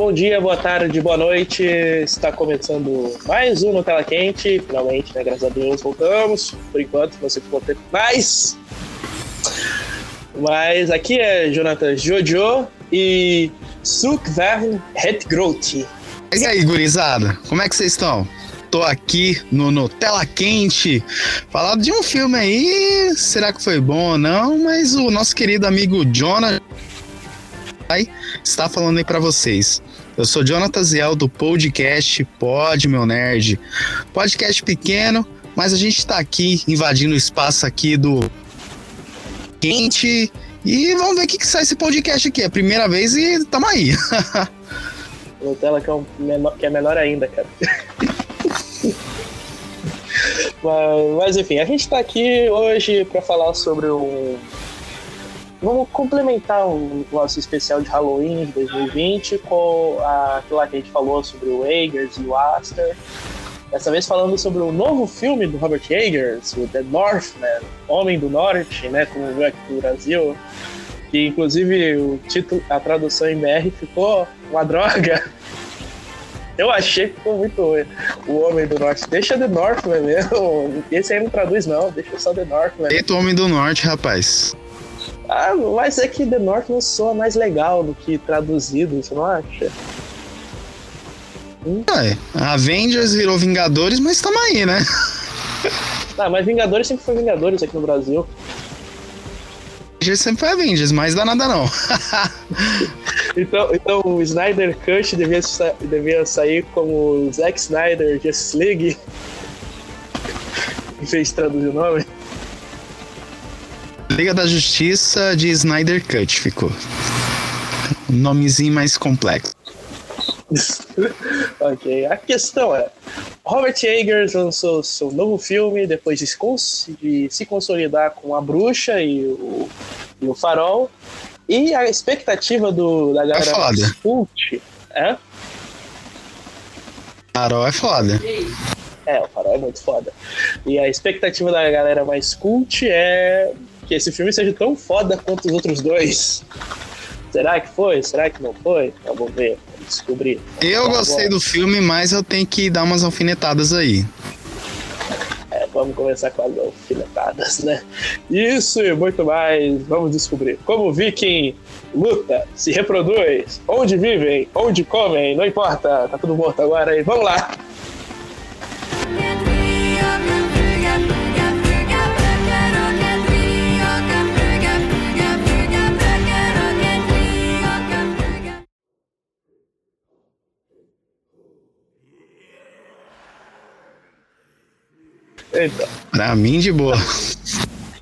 Bom dia, boa tarde, boa noite. Está começando mais um no Tela Quente. Finalmente, né? Graças a Deus, voltamos. Por enquanto, você ficou tempo mais. Mas aqui é Jonathan Jojo e Sukvern Hetgrote. E aí, gurizada, como é que vocês estão? Tô aqui no, Tela Quente, falando de um filme aí, será que foi bom ou não? Mas o nosso querido amigo Jonathan está falando aí para vocês. Eu sou Jonathan Ziel do podcast Pod Meu Nerd. Podcast pequeno, mas a gente está aqui invadindo o espaço aqui do quente e vamos ver o que, que sai esse podcast aqui. É a primeira vez e tamo aí. Nutella que é, um menor, que é menor ainda, cara. mas, mas, enfim, a gente tá aqui hoje para falar sobre um. Vamos complementar o nosso especial de Halloween de 2020 com aquilo lá que a gente falou sobre o Eggers e o Aster. Dessa vez falando sobre o novo filme do Robert Eggers, o The Northman, Homem do Norte, né, como viu aqui no Brasil. Que inclusive o título, a tradução em BR ficou uma droga. Eu achei que ficou muito ruim. O Homem do Norte. Deixa The Northman mesmo. Esse aí não traduz, não. Deixa só The Northman. Eita, Homem do Norte, rapaz. Ah, mas é que The Northman soa mais legal do que traduzido, você não acha? Hum? É, Avengers virou Vingadores, mas estamos aí, né? Ah, mas Vingadores sempre foi Vingadores aqui no Brasil. Avengers sempre foi Avengers, mas dá nada não. então, então o Snyder Cut devia, sa devia sair como Zack Snyder Justice League. em vez de traduzir o nome. Liga da Justiça de Snyder Cut ficou. Um nomezinho mais complexo. ok, a questão é: Robert Eggers lançou seu novo filme depois de se, cons de se consolidar com A Bruxa e o, e o Farol. E a expectativa do, da galera é foda. cult é? Farol é foda. É, o Farol é muito foda. E a expectativa da galera mais cult é que esse filme seja tão foda quanto os outros dois. Será que foi? Será que não foi? Então, vamos ver, vamos descobrir. Eu Então, gostei do filme, mas eu tenho que dar umas alfinetadas aí. É, vamos começar com as alfinetadas, né? Isso e muito mais, vamos descobrir. Como o viking luta, se reproduz, onde vivem, onde comem, não importa, tá tudo morto agora aí, vamos lá! Então, Pra mim, de boa.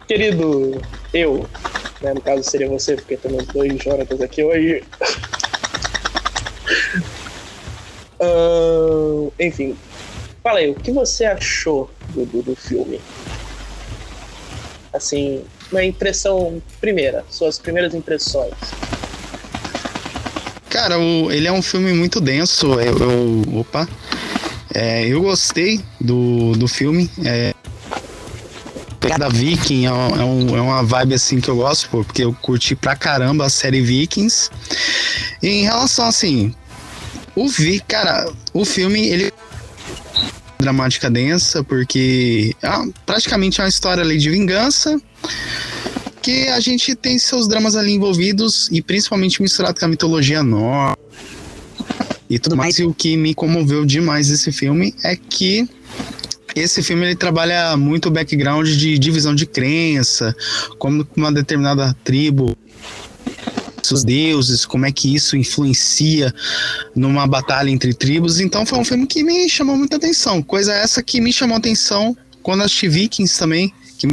querido eu, né, no caso seria você, porque temos dois Jonatas aqui hoje. Ahn, enfim, fala aí, o que você achou do, do, do filme? Assim, uma impressão primeira, suas primeiras impressões. Cara, o- ele é um filme muito denso. Eu, eu- opa. É, eu gostei do, do filme. É, da Viking é, é um- é uma vibe assim que eu gosto, pô, porque eu curti pra caramba a série Vikings. E em relação assim, o Vi, cara, o filme ele dramática densa, porque é praticamente é uma história ali de vingança que a gente tem seus dramas ali envolvidos e principalmente misturado com a mitologia nórdica e tudo mais. E o que me comoveu demais desse filme é que esse filme ele trabalha muito o background de divisão de crença, como uma determinada tribo os deuses, como é que isso influencia numa batalha entre tribos. Então foi um filme que me chamou muita atenção. Coisa essa que me chamou atenção quando assisti Vikings também. que-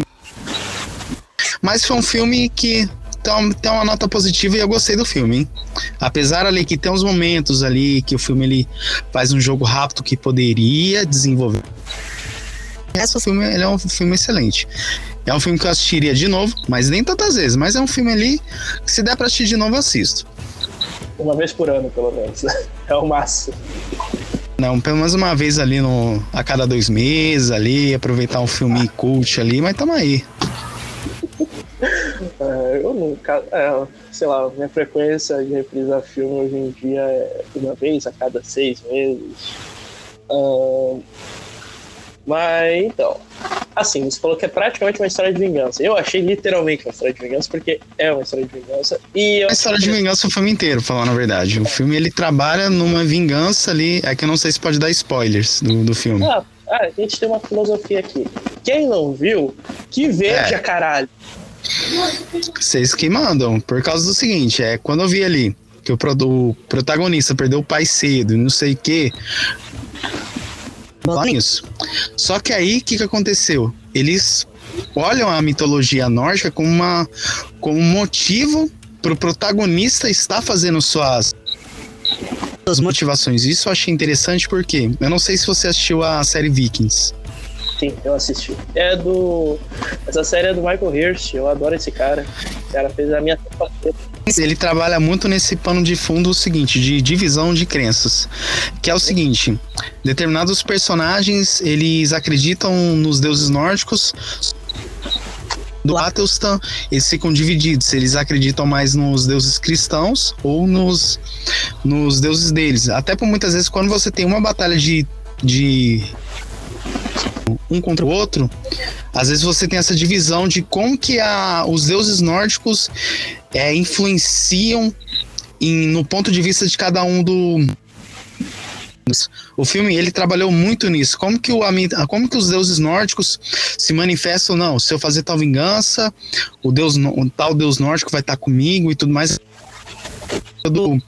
Mas foi um filme que tem tem uma nota positiva e eu gostei do filme, hein? Apesar ali que tem uns momentos ali que o filme ele faz um jogo rápido que poderia desenvolver. Esse filme ele é um filme excelente. É um filme que eu assistiria de novo, mas nem tantas vezes. Mas é um filme ali que se der pra assistir de novo, eu assisto. Uma vez por ano, pelo menos. É o máximo. Não, pelo menos uma vez ali no, a cada dois meses ali, aproveitar um filme cult ali, mas tamo aí. Ah, eu nunca. É, sei lá, minha frequência de reprisar filme hoje em dia é uma vez a cada seis meses. Uh, mas então, assim, você falou que é praticamente uma história de vingança. Eu achei literalmente uma história de vingança, porque é uma história de vingança. E é uma história de vingança o filme inteiro, falando a verdade. O filme ele trabalha numa vingança ali. É que eu não sei se pode dar spoilers do, do filme. Ah, ah, a gente tem uma filosofia aqui. Quem não viu, que veja, é. caralho. Vocês que mandam. Por causa do seguinte, é quando eu vi ali que o, o protagonista perdeu o pai cedo e não sei o que. Isso. Só que aí, o que, que aconteceu? Eles olham a mitologia nórdica como, uma, como um motivo para o protagonista estar fazendo suas as motivações. Isso eu achei interessante porque eu não sei se você assistiu a série Vikings. Sim, eu assisti. É do. Essa série é do Michael Hirsch, eu adoro esse cara. O cara fez a minha. Ele trabalha muito nesse pano de fundo o seguinte, de divisão de crenças. Que é o seguinte: determinados personagens eles acreditam nos deuses nórdicos, do Atelstan, eles ficam divididos. Eles acreditam mais nos deuses cristãos ou nos, nos deuses deles. Até por muitas vezes, quando você tem uma batalha de, de um contra o outro, às vezes você tem essa divisão de como que a, os deuses nórdicos é, influenciam em, no ponto de vista de cada um do o filme ele trabalhou muito nisso. Como que, o, como que os deuses nórdicos se manifestam? Não, se eu fazer tal vingança, o deus, o tal deus nórdico vai estar comigo e tudo mais do,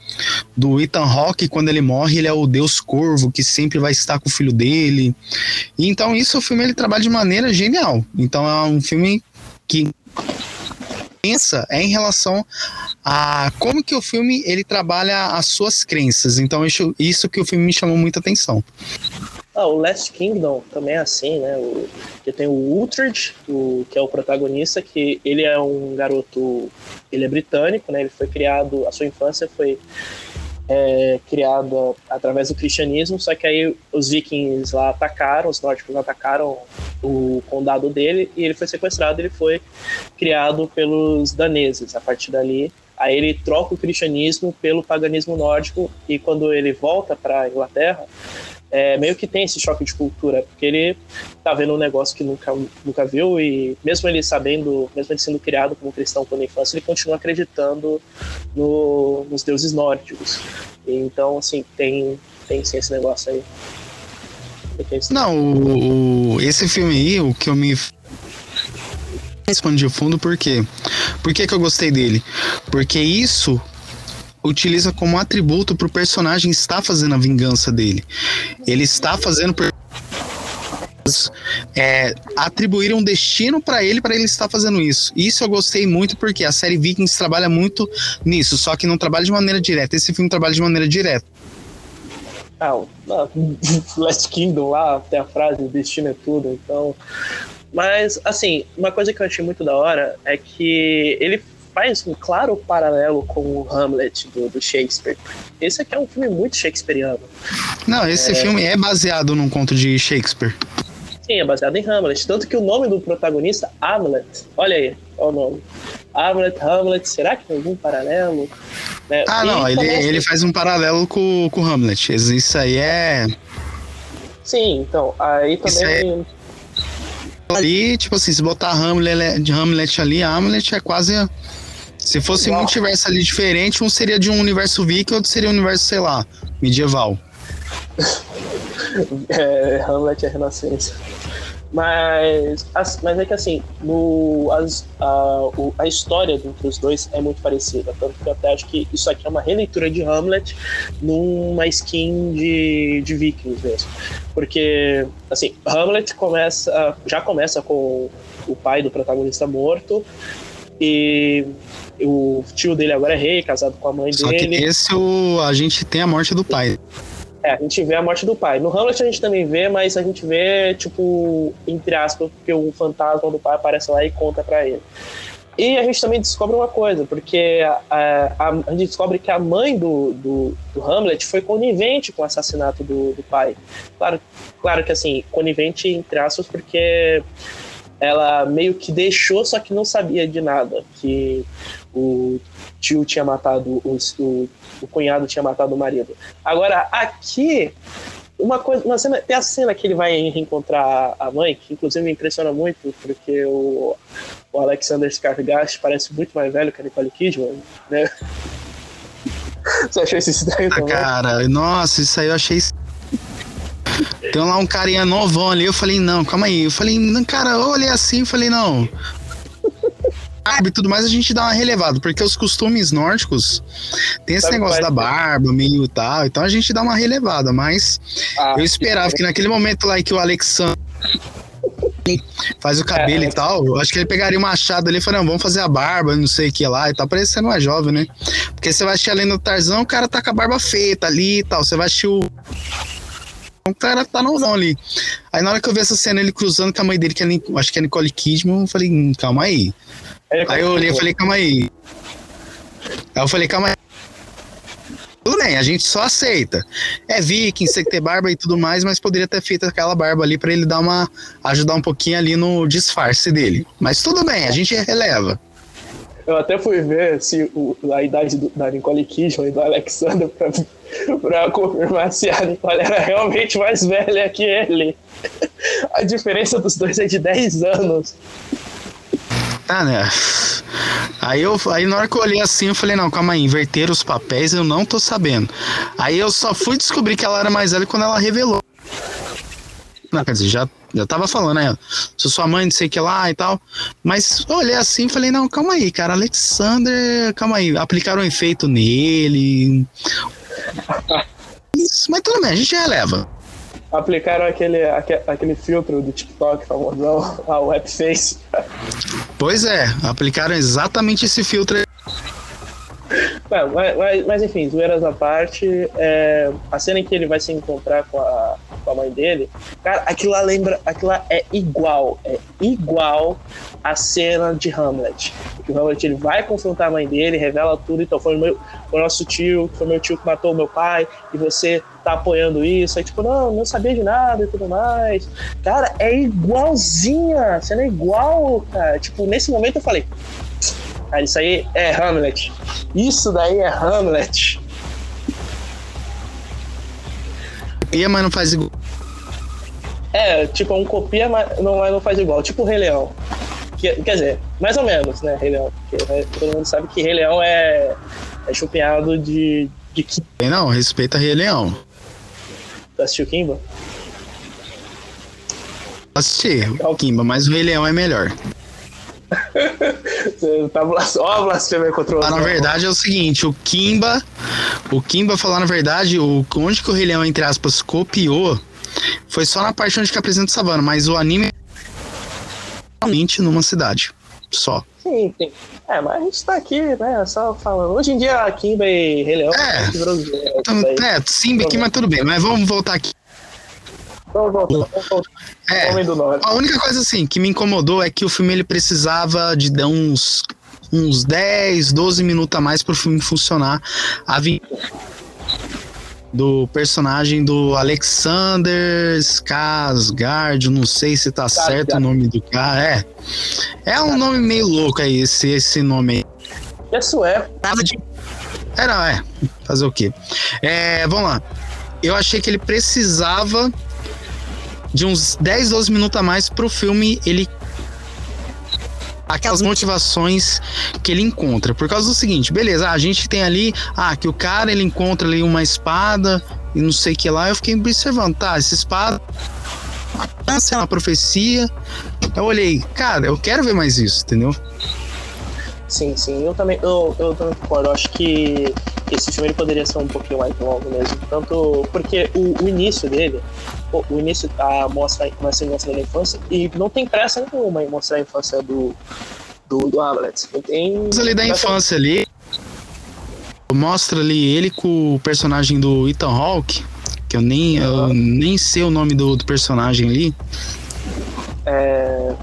do Ethan Hawke, quando ele morre, ele é o Deus Corvo, que sempre vai estar com o filho dele. Então, isso o filme ele trabalha de maneira genial. Então, é um filme que pensa é em relação a como que o filme ele trabalha as suas crenças. Então, isso, isso que o filme me chamou muita atenção. Ah, o Last Kingdom também é assim, né? O, que tem o Uhtred, que é o protagonista, que ele é um garoto, ele é britânico, né? Ele foi criado, a sua infância foi é, criada através do cristianismo, só que aí os vikings lá atacaram, os nórdicos atacaram o condado dele e ele foi sequestrado, ele foi criado pelos daneses. A partir dali, aí ele troca o cristianismo pelo paganismo nórdico e quando ele volta para Inglaterra, é, meio que tem esse choque de cultura, porque ele tá vendo um negócio que nunca, nunca viu e mesmo ele sabendo, mesmo ele sendo criado como cristão quando infância, ele continua acreditando no, nos deuses nórdicos. Então, assim, tem, tem sim esse negócio aí. Não, o, o, esse filme aí, o que eu me respondi de fundo, por quê? Por que, que eu gostei dele? Porque isso utiliza como atributo para o personagem estar fazendo a vingança dele. Ele está fazendo é, atribuir um destino para ele para ele estar fazendo isso. Isso eu gostei muito porque a série Vikings trabalha muito nisso, só que não trabalha de maneira direta. Esse filme trabalha de maneira direta. Ah, Last Kingdom lá tem a frase destino é tudo, então. Mas assim, uma coisa que eu achei muito da hora é que ele faz um claro paralelo com o Hamlet do, do Shakespeare. Esse aqui é um filme muito shakespeariano. Não, esse é... filme é baseado num conto de Shakespeare. Sim, é baseado em Hamlet. Tanto que o nome do protagonista, Hamlet, olha aí, olha o nome. Hamlet, Hamlet, será que tem algum paralelo? Né? Ah, e não, ele, ele faz um paralelo com, com Hamlet. Isso aí é. Sim, então, aí também. É... Ali, tipo assim, se botar Hamlet, Hamlet ali, Hamlet é quase se fosse um universo ali diferente, um seria de um universo viking, outro seria um universo, sei lá, medieval. é, Hamlet é Renascença. Mas, mas é que assim, no, as, a, a história entre os dois é muito parecida. Tanto que eu até acho que isso aqui é uma releitura de Hamlet numa skin de, de Vikings mesmo. Porque, assim, Hamlet começa, já começa com o pai do protagonista morto. E o tio dele agora é rei, casado com a mãe Só dele. Que esse o, a gente tem a morte do pai. É, a gente vê a morte do pai. No Hamlet a gente também vê, mas a gente vê, tipo, entre aspas, porque o fantasma do pai aparece lá e conta para ele. E a gente também descobre uma coisa, porque a, a, a gente descobre que a mãe do, do, do, Hamlet foi conivente com o assassinato do, do pai. Claro, claro que assim, conivente entre aspas, porque ela meio que deixou, só que não sabia de nada. Que o tio tinha matado, o, o, o cunhado tinha matado o marido. Agora, aqui, uma coisa, uma cena, tem a cena que ele vai reencontrar a mãe, que inclusive me impressiona muito, porque o, o Alexander Skarsgård parece muito mais velho que a Nicole Kidman, né? Você achou isso estranho ah, também? Cara, nossa, isso aí eu achei tem lá um carinha novão ali, eu falei, não, calma aí. Eu falei, não, cara, eu olhei assim, eu falei, não. E tudo mais a gente dá uma relevada, porque os costumes nórdicos tem esse Sabe negócio da barba, meio tal, então a gente dá uma relevada, mas ah, eu esperava que naquele momento lá que o Alexandre faz o cabelo é, e tal, eu acho que ele pegaria o machado ali e falaria, não, vamos fazer a barba, não sei o que lá e tal, parece que você não é jovem, né? Porque você vai assistir além do Tarzão, o cara tá com a barba feita ali e tal, você vai assistir o o cara tá novão ali. Aí na hora que eu vi essa cena, ele cruzando com a mãe dele, que é, acho que é Nicole Kidman, eu falei, hum, calma aí. Aí eu olhei e falei, calma aí. Aí eu falei, calma aí. Tudo bem, a gente só aceita. É viking, sei que ter barba e tudo mais, mas poderia ter feito aquela barba ali para ele dar uma. ajudar um pouquinho ali no disfarce dele. Mas tudo bem, a gente releva. Eu até fui ver se o, a idade do, da Nicole Kidman e do Alexander pra, pra confirmar se a Nicole era realmente mais velha que ele. A diferença dos dois é de 10 anos. Ah, né? Aí, eu, aí na hora que eu olhei assim, eu falei, não, calma aí, inverter os papéis, eu não tô sabendo. Aí eu só fui descobrir que ela era mais velha quando ela revelou. Não, quer dizer, já, já tava falando, né? Sou sua mãe, não sei o que lá e tal. Mas olhei assim e falei, não, calma aí, cara. Alexander, calma aí. Aplicaram um efeito nele. Isso, mas tudo bem, a gente releva. Aplicaram aquele, aquele filtro do TikTok famosão, a webface. Pois é, aplicaram exatamente esse filtro mas, mas, enfim, zoeiras à parte, é, a cena em que ele vai se encontrar com a, com a mãe dele, cara, aquilo lá lembra, aquilo lá é igual, é igual a cena de Hamlet. O Hamlet ele vai confrontar a mãe dele, revela tudo, então foi o, meu, foi o nosso tio, foi meu tio que matou o meu pai, e você tá apoiando isso, aí tipo, não, não sabia de nada e tudo mais. Cara, é igualzinha, a cena é igual, cara. Tipo, nesse momento eu falei, Cara, isso aí é Hamlet. Isso daí é Hamlet. Copia, mas não faz igual. É, tipo, um copia, mas não, mas não faz igual. Tipo o Rei Leão. Que, quer dizer, mais ou menos, né, Rei Leão. Porque né, todo mundo sabe que Rei Leão é, é chupinhado de, de Não, respeita Rei Leão. Tu assistiu Kimba? Assisti, o Kimba, mas o Rei Leão é melhor. Tá ó, blasfêmia contra o ah, Na verdade é o seguinte, o Kimba, o Kimba falar na verdade, o onde que o Rei Leão entre aspas copiou foi só na parte onde que apresenta o Savana, mas o anime realmente numa cidade só. Sim, sim. É, mas a gente tá aqui, né, só falando. Hoje em dia, Kimba e Rei Leão... É, é, Simba aqui, mas tudo bem. Mas vamos voltar aqui Vamos voltar, vamos voltar. É, a única coisa assim que me incomodou é que o filme ele precisava de dar uns uns 10, 12 minutos a mais para o filme funcionar. A vi do personagem do Alexander Skarsgård, não sei se tá certo o nome do cara. É. É um nome meio louco aí, esse, esse nome aí. É sueco. Nada de. É, não, é. Fazer o quê? É, vamos lá. Eu achei que ele precisava de uns 10, 12 minutos a mais pro filme ele aquelas motivações que ele encontra. Por causa do seguinte, beleza, a gente tem ali, ah, que o cara ele encontra ali uma espada e não sei que lá, eu fiquei observando, tá, essa espada é uma profecia. Eu olhei, cara, eu quero ver mais isso, entendeu? Sim, sim, eu também, eu, eu também concordo. Eu acho que esse filme ele poderia ser um pouquinho mais longo mesmo. Tanto porque o, o início dele, o, início a mostra, começa a mostrar da infância, e não tem pressa nenhuma em mostrar a infância do, do, do Hamlet. Tem. ali da infância ali. Mostra ali ele com o personagem do Ethan Hawke, que eu nem, eu nem sei o nome do, do personagem ali. É,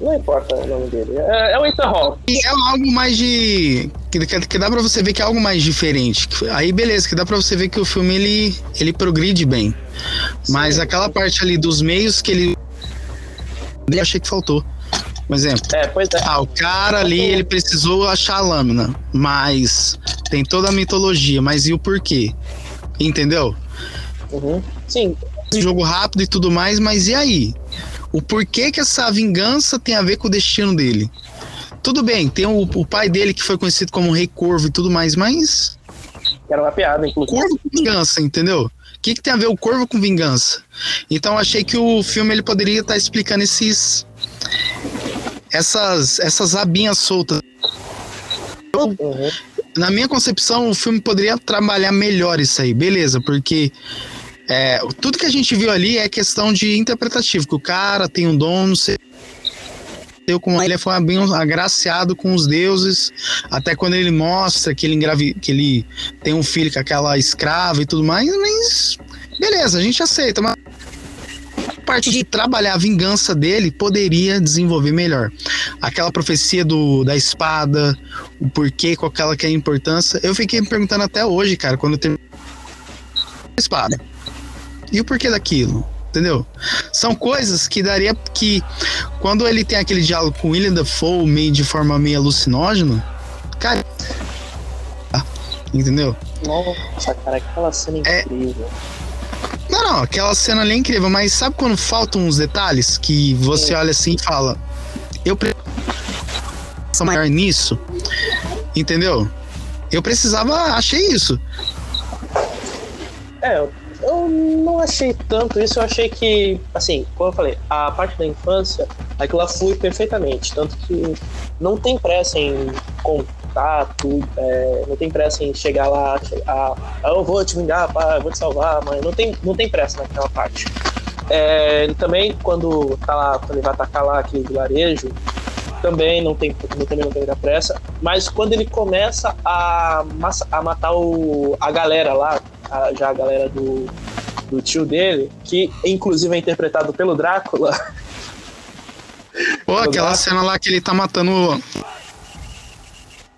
não importa o nome dele. É, é o Ethan Hawke. É algo mais de. Que, que, que, dá pra você ver que é algo mais diferente. Aí, beleza, que dá pra você ver que o filme ele, ele progride bem. Sim. Mas aquela parte ali dos meios que ele. Eu achei que faltou. Um exemplo. É, pois é. Ah, o cara ali, ele precisou achar a lâmina, mas tem toda a mitologia, mas e o porquê? Entendeu? Uhum. Sim. Jogo rápido e tudo mais, mas e aí? O porquê que essa vingança tem a ver com o destino dele? Tudo bem, tem o, o pai dele que foi conhecido como Rei Corvo e tudo mais, mas. Era uma piada, inclusive. Corvo com vingança, entendeu? O que, que tem a ver o corvo com vingança? Então achei que o filme ele poderia estar explicando esses. Essas, essas abinhas soltas. Uhum. Na minha concepção, o filme poderia trabalhar melhor isso aí, beleza, porque é, tudo que a gente viu ali é questão de interpretativo, que o cara tem um dom, não sei. Como ele foi bem agraciado com os deuses, até quando ele mostra que ele, engravi, que ele tem um filho com aquela escrava e tudo mais, mas beleza, a gente aceita, mas parte de trabalhar a vingança dele poderia desenvolver melhor. Aquela profecia do, da espada, o porquê, qual aquela que é a importância. Eu fiquei me perguntando até hoje, cara, quando terminei a espada. E o porquê daquilo? Entendeu? São coisas que daria que quando ele tem aquele diálogo com William Dafoe meio de forma meio alucinógena, cara, entendeu? Nossa, cara, aquela cena é incrível. Não, não, aquela cena ali é incrível, mas sabe quando faltam uns detalhes que você Sim. olha assim e fala, eu preciso maior nisso, entendeu? Eu precisava, achei isso. É, eu eu não achei tanto isso, eu achei que, assim, como eu falei, a parte da infância, aquilo lá flui perfeitamente. Tanto que não tem pressa em contato, é, não tem pressa em chegar lá, ah, eu vou te vingar, pai, eu vou te salvar, mãe. Não tem, não tem pressa naquela parte. É, também, quando tá lá, quando ele vai atacar lá aquele vilarejo, também não tem, também não tem muita pressa. Mas quando ele começa a, a matar o, a galera lá, a, já a galera do, do tio dele, que inclusive é interpretado pelo Drácula. Pô, aquela Drácula. cena lá que ele tá matando.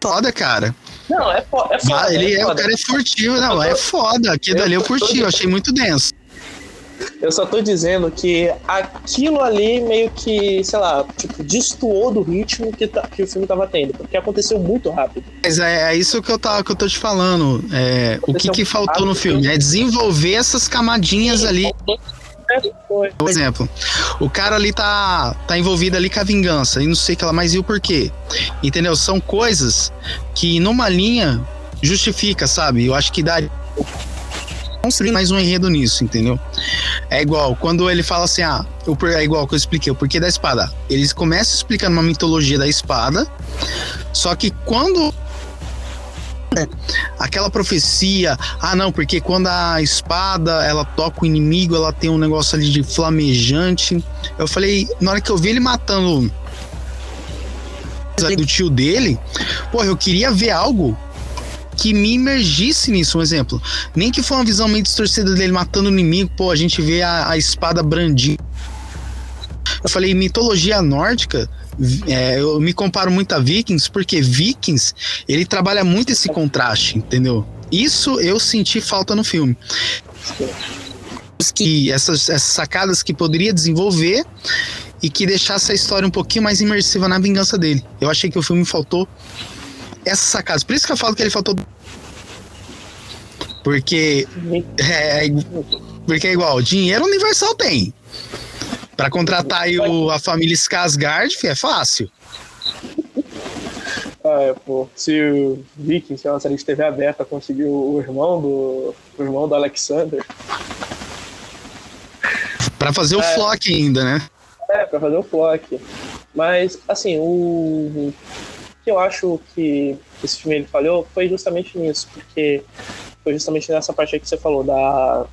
Foda, cara. Não, é, fo é foda. Ah, ele é, é foda. o cara é furtivo, não, é foda. Aquilo ali eu curti, eu achei muito denso. Eu só tô dizendo que aquilo ali meio que, sei lá, tipo, destoou do ritmo que, tá, que o filme tava tendo, porque aconteceu muito rápido. Mas é, é isso que eu, tá, que eu tô te falando. É, o que, que faltou no filme? É desenvolver essas camadinhas ali. Por exemplo, o cara ali tá, tá envolvido ali com a vingança e não sei o que ela mais e o porquê. Entendeu? São coisas que numa linha justifica, sabe? Eu acho que dá construir mais um enredo nisso, entendeu? É igual, quando ele fala assim, ah, é igual que eu expliquei, o porquê da espada. Eles começam explicando uma mitologia da espada, só que quando aquela profecia, ah não, porque quando a espada ela toca o inimigo, ela tem um negócio ali de flamejante. Eu falei, na hora que eu vi ele matando do tio dele, pô, eu queria ver algo que me imergisse nisso. Um exemplo, nem que foi uma visão meio distorcida dele matando o inimigo, pô, a gente vê a, a espada brandindo. Eu falei, mitologia nórdica, é, eu me comparo muito a Vikings, porque Vikings, ele trabalha muito esse contraste, entendeu? Isso eu senti falta no filme. Que essas, essas sacadas que poderia desenvolver e que deixasse a história um pouquinho mais imersiva na vingança dele. Eu achei que o filme faltou essas sacadas. Por isso que eu falo que ele faltou. Porque é, é porque é igual, dinheiro Universal tem. Para contratar aí o, a família Skarsgård, é fácil. Ah, é, pô. Se o Viking, se é uma série de TV aberta, conseguiu o irmão do, o irmão do Alexander. Para fazer o é, flock ainda, né? É, pra fazer o flock. Mas, assim, o, que eu acho que esse filme ele falhou foi justamente nisso, porque foi justamente nessa parte aí que você falou, da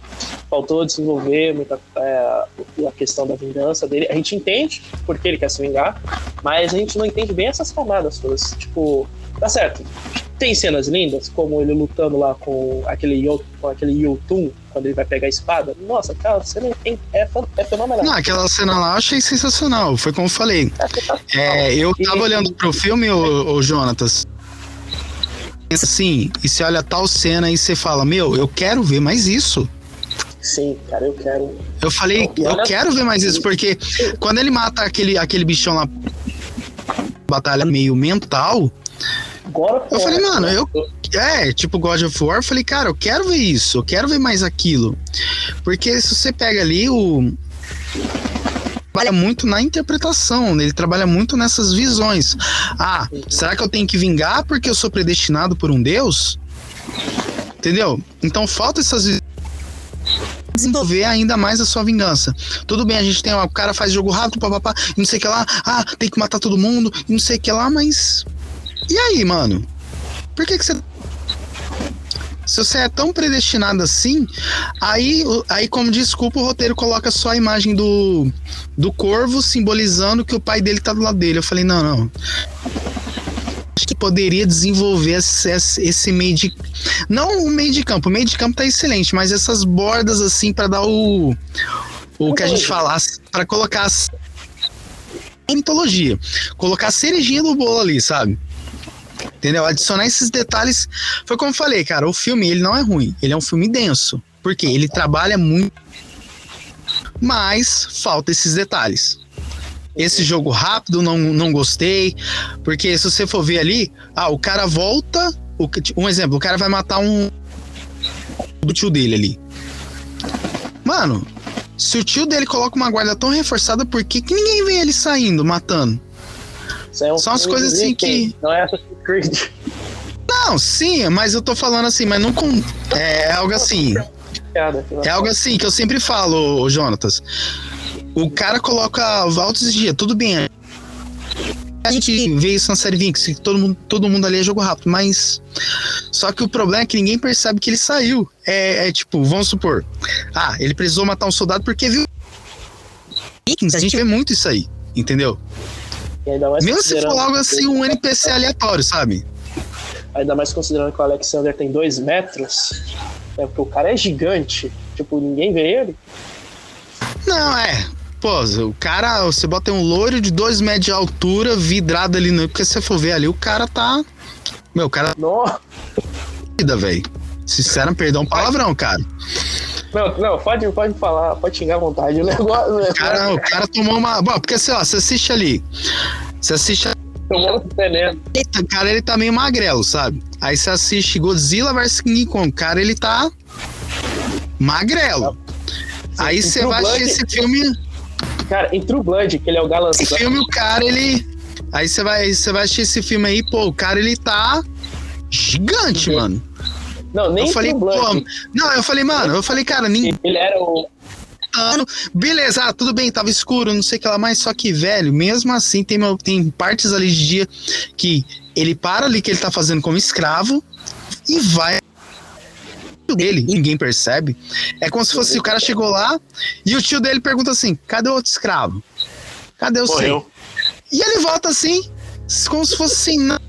faltou desenvolver muita, é, a questão da vingança dele. A gente entende porque ele quer se vingar, mas a gente não entende bem essas camadas todas. Tipo, tá certo. Tem cenas lindas, como ele lutando lá com aquele, com aquele Yotun, quando ele vai pegar a espada. Nossa, aquela cena é, é, é fenomenal. Não, aquela cena lá eu achei sensacional, foi como eu falei. É, eu tava e... olhando pro filme, o, o Jonatas. Assim, e você olha tal cena e você fala, meu, eu quero ver mais isso. Sim, cara, eu quero. Eu falei, eu, eu quero ver mais isso, porque quando ele mata aquele, aquele bichão lá batalha meio mental. Agora, eu falei, mano, eu. É, tipo God of War, eu falei, cara, eu quero ver isso, eu quero ver mais aquilo. Porque se você pega ali o. Trabalha muito na interpretação, ele trabalha muito nessas visões. Ah, será que eu tenho que vingar porque eu sou predestinado por um Deus? Entendeu? Então falta essas desenvolver ainda mais a sua vingança. Tudo bem, a gente tem, ó, o cara faz jogo rápido, papapá, e não sei o que lá, ah, tem que matar todo mundo, e não sei o que lá, mas. E aí, mano? Por que que você. Se você é tão predestinado assim, aí, aí como desculpa, o roteiro coloca só a imagem do, do corvo simbolizando que o pai dele tá do lado dele. Eu falei, não, não acho que poderia desenvolver esse, esse meio de. Não o meio de campo, o meio de campo tá excelente, mas essas bordas assim para dar o. O que a gente falasse, para colocar a mitologia. Colocar a cerejinha do bolo ali, sabe? Entendeu? Adicionar esses detalhes. Foi como eu falei, cara, o filme ele não é ruim, ele é um filme denso. Porque ele trabalha muito. Mas falta esses detalhes. Esse jogo rápido não, não gostei. Porque se você for ver ali, ah, o cara volta. O, um exemplo, o cara vai matar um. do tio dele ali. Mano, se o tio dele coloca uma guarda tão reforçada, por que, que ninguém vê ele saindo, matando? É um São as coisas assim que. Não é Creed. Não, sim, mas eu tô falando assim, mas não com. É algo assim. É algo assim que eu sempre falo, Jonatas. O cara coloca altos dia, tudo bem. A gente vê isso na série Vinx, que todo mundo, todo mundo ali é jogo rápido, mas. Só que o problema é que ninguém percebe que ele saiu. É, é tipo, vamos supor. Ah, ele precisou matar um soldado porque viu. Vikings, a gente vê muito isso aí, entendeu? Mesmo se for algo assim, um NPC aleatório, sabe? Ainda mais considerando que o Alexander tem dois metros. É porque o cara é gigante. Tipo, ninguém vê ele. Não, é. Pô, o cara, você bota um loiro de dois metros de altura, vidrado ali, no, porque se você for ver ali, o cara tá. Meu, o cara. Nossa! velho. Sincero, perdão um palavrão, cara. Não, não, pode, pode falar, pode xingar à vontade. O negócio. Cara, o cara tomou uma. Bom, porque sei lá, você assiste ali. Você assiste. Tomou veneno. Eita, o cara, ele tá meio magrelo, sabe? Aí você assiste Godzilla vs King Kong. O cara, ele tá. Magrelo. Aí você vai assistir esse filme. Cara, em True Blood, que ele é o galã. Esse filme, o cara, ele. Aí você vai, você vai assistir esse filme aí, pô, o cara, ele tá gigante, uhum. mano. Não, nem eu falei. Pô, não, eu falei, mano, eu falei, cara, nem. Ele era o. Beleza, ah, tudo bem, tava escuro, não sei o que lá mais, só que, velho, mesmo assim, tem, tem partes ali de dia que ele para ali que ele tá fazendo como escravo e vai dele, ninguém percebe. É como se fosse o cara chegou lá e o tio dele pergunta assim: cadê o outro escravo? Cadê o seu? E ele volta assim, como se fosse assim. Não.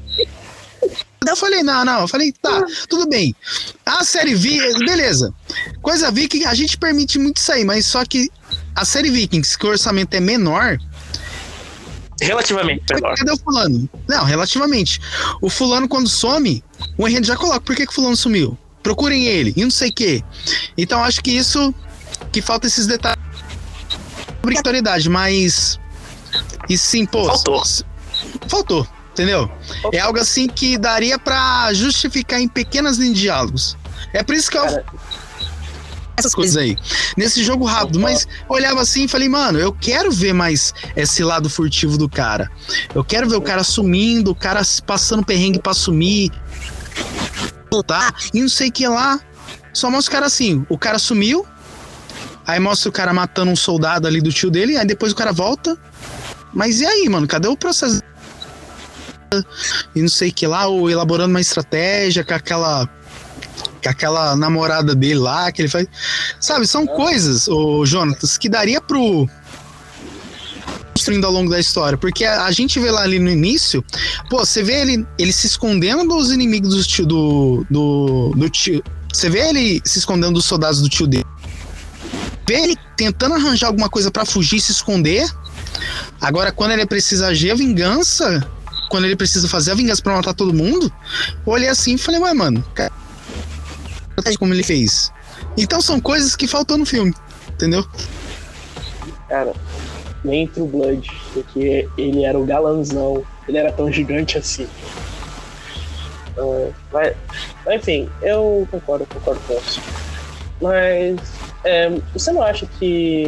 Eu falei, não, não. Eu falei, tá, tudo bem. A série V, beleza. Coisa Viking, a gente permite muito isso aí, mas só que a série Vikings, que o orçamento é menor. Relativamente menor. Cadê o fulano? Não, relativamente. O fulano, quando some, o enredo já coloca. Por que, que o fulano sumiu? procurem ele, e não sei o quê. Então acho que isso que falta esses detalhes obrigatoriedade, mas e sim, pô, faltou. Faltou, entendeu? É algo assim que daria para justificar em pequenas linhas de diálogos. É por isso que eu essas coisas aí. Nesse jogo rápido, mas olhava assim e falei, mano, eu quero ver mais esse lado furtivo do cara. Eu quero ver o cara sumindo, o cara passando perrengue para sumir, voltar e não sei o que lá. Só mostra o cara assim, o cara sumiu, aí mostra o cara matando um soldado ali do tio dele, aí depois o cara volta. Mas e aí, mano, cadê o processo? E não sei que lá, ou elaborando uma estratégia com aquela com aquela namorada dele lá, que ele faz. Sabe, são coisas, o Jonatas, que daria pro construindo ao longo da história. Porque a, a, gente vê lá ali no início, pô, você vê ele, ele se escondendo dos inimigos do tio, do, do, do tio. Você vê ele se escondendo dos soldados do tio dele. Vê ele tentando arranjar alguma coisa para fugir, se esconder. Agora, quando ele precisa agir a vingança, quando ele precisa fazer a vingança pra matar todo mundo, olhei assim e falei, ué, mano, cara, como ele fez. Então são coisas que faltou no filme, entendeu? Cara, nem True Blood, porque ele era o galanzão, ele era tão gigante assim. Uh, mas, enfim, eu concordo, concordo com isso. Mas é, você não acha que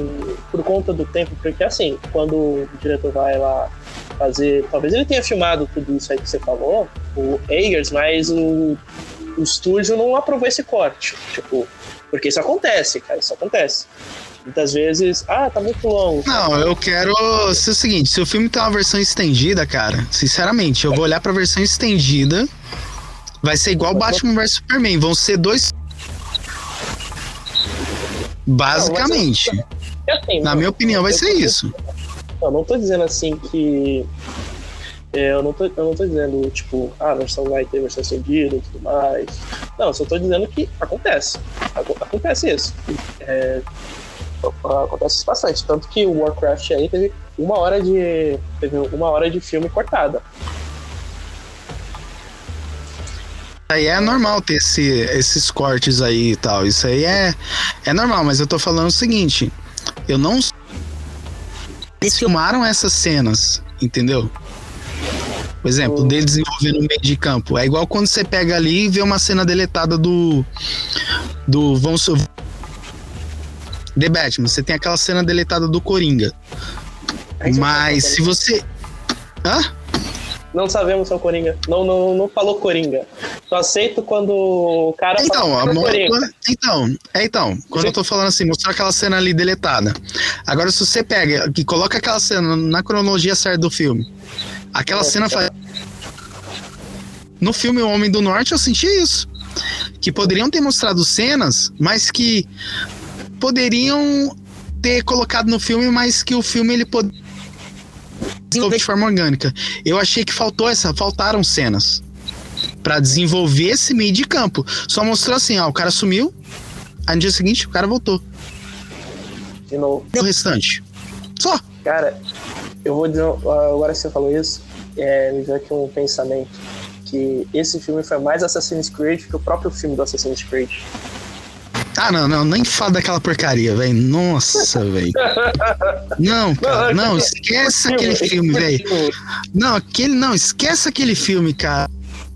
por conta do tempo, porque assim, quando o diretor vai lá fazer, talvez ele tenha filmado tudo isso aí que você falou, o Eggers, mas o, o estúdio não aprovou esse corte, tipo, porque isso acontece, cara, isso acontece. Muitas vezes, ah, tá muito longo. Não, eu quero ser o seguinte: se o filme tem uma versão estendida, cara, sinceramente, eu vou olhar pra versão estendida. Vai ser igual Batman vs Superman. Vão ser dois. Basicamente. Não, assim, Na minha opinião, vai ser isso. Eu não tô dizendo assim que. É, eu, não tô, eu não tô dizendo, tipo, ah, a versão vai ter versão estendida e tudo mais. Não, só tô dizendo que acontece. Acontece isso. É, acontece bastante. Tanto que o Warcraft aí teve uma hora de. Teve uma hora de filme cortada. Aí é normal ter esse, esses cortes aí e tal. Isso aí é, é normal, mas eu tô falando o seguinte: eu não. Eles filmaram essas cenas, entendeu? Por exemplo, dele desenvolvendo no meio de campo. É igual quando você pega ali e vê uma cena deletada do. Do. Vamos. The Batman. Você tem aquela cena deletada do Coringa. Mas se você. Hã? Não sabemos se é o Coringa. Não, não, não falou Coringa. Só aceito quando o cara então, fala a Coringa. Então, é então, quando Sim. eu tô falando assim, mostrar aquela cena ali deletada. Agora, se você pega e coloca aquela cena na cronologia certa do filme, aquela é, cena é. faz. No filme O Homem do Norte, eu senti isso. Que poderiam ter mostrado cenas, mas que poderiam ter colocado no filme, mas que o filme ele poderia desenvolver de forma orgânica. Eu achei que faltou essa, faltaram cenas para desenvolver esse meio de campo. Só mostrou assim, ó, o cara sumiu, aí no dia seguinte o cara voltou. De novo. E o restante? Só. Cara, eu vou dizer, agora que você falou isso, é, me veio aqui um pensamento que esse filme foi mais Assassin's Creed que o próprio filme do Assassin's Creed. Ah, não, não, nem fala daquela porcaria, velho. Nossa, velho. Não, cara, não, esquece aquele filme, velho. Não, aquele, não, esquece aquele filme, cara.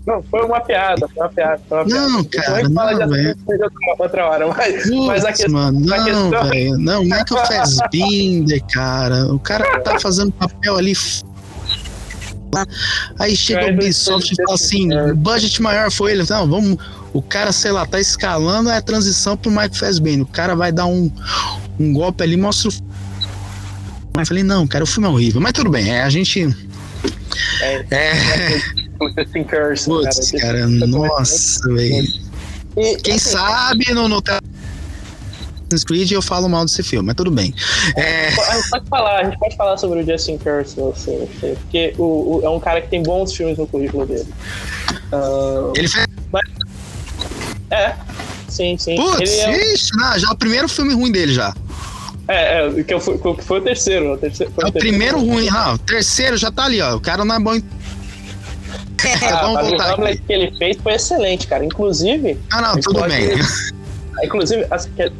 Não, foi uma piada, foi uma piada. Foi uma não, piada. cara, não, velho. Outra hora, mas, mas a questão, mano, não, questão... velho. Não, Michael Fassbinder, cara. O cara tá fazendo papel ali Aí chega o Ubisoft e fala assim: o budget maior foi ele. Não, vamos. O cara, sei lá, tá escalando é a transição pro Mike Fassbender. O cara vai dar um, um golpe ali, mostra o. Mas falei, não, cara, o filme é horrível. Mas tudo bem, é, a gente. É. é... Putz, cara, nossa, velho. Quem assim, sabe no, no Assassin's Creed eu falo mal desse filme, mas tudo bem. É... A gente pode falar, a gente pode falar sobre o Justin Kirsten, assim, assim, porque o, o, é um cara que tem bons filmes no currículo dele. Uh, ele fez. Mas... É, sim, sim. Putz, é... Ixi, não, já é o primeiro filme ruim dele já. É, é que, foi, que foi o terceiro. O terceiro é o, terceiro primeiro ruim, ah, o terceiro já tá ali, ó. O cara não é bom em ah, vamos voltar. O que ele fez foi excelente, cara. Inclusive. Ah, não, tudo pode... bem. Inclusive,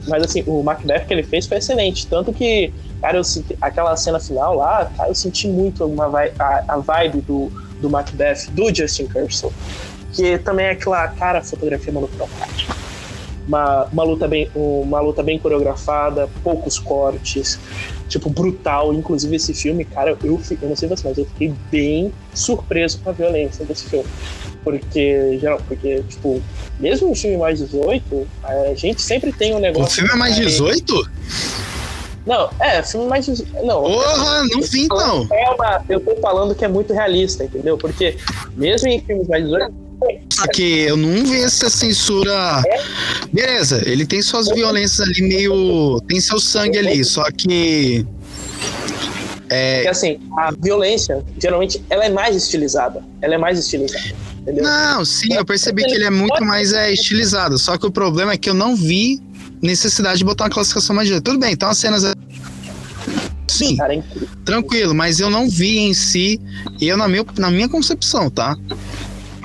mas assim, o Macbeth que ele fez foi excelente. Tanto que, cara, eu senti, aquela cena final lá, cara, eu senti muito uma vibe, a, a vibe do, do Macbeth, do Justin Kirsten. Que também é aquela cara fotografia monocromática. Uma, uma, luta bem, uma luta bem coreografada, poucos cortes, tipo, brutal. Inclusive, esse filme, cara, eu, eu não sei você, mas eu fiquei bem surpreso com a violência desse filme. Porque, geral, porque, tipo, mesmo no filme mais 18, a gente sempre tem um negócio. O filme é mais 18? Não, é, filme mais. Não. Porra, não vi então. É uma, eu tô falando que é muito realista, entendeu? Porque mesmo em filmes mais 18. Só que eu não vi essa censura. É? Beleza, ele tem suas violências ali meio. Tem seu sangue ali, só que. É... Porque assim, a violência, geralmente, ela é mais estilizada. Ela é mais estilizada. Entendeu? Não, sim, eu percebi que ele é muito mais é, estilizado. Só que o problema é que eu não vi necessidade de botar uma classificação mais Tudo bem, então as cenas. É sim, tranquilo, mas eu não vi em si, eu na, meu, na minha concepção, tá?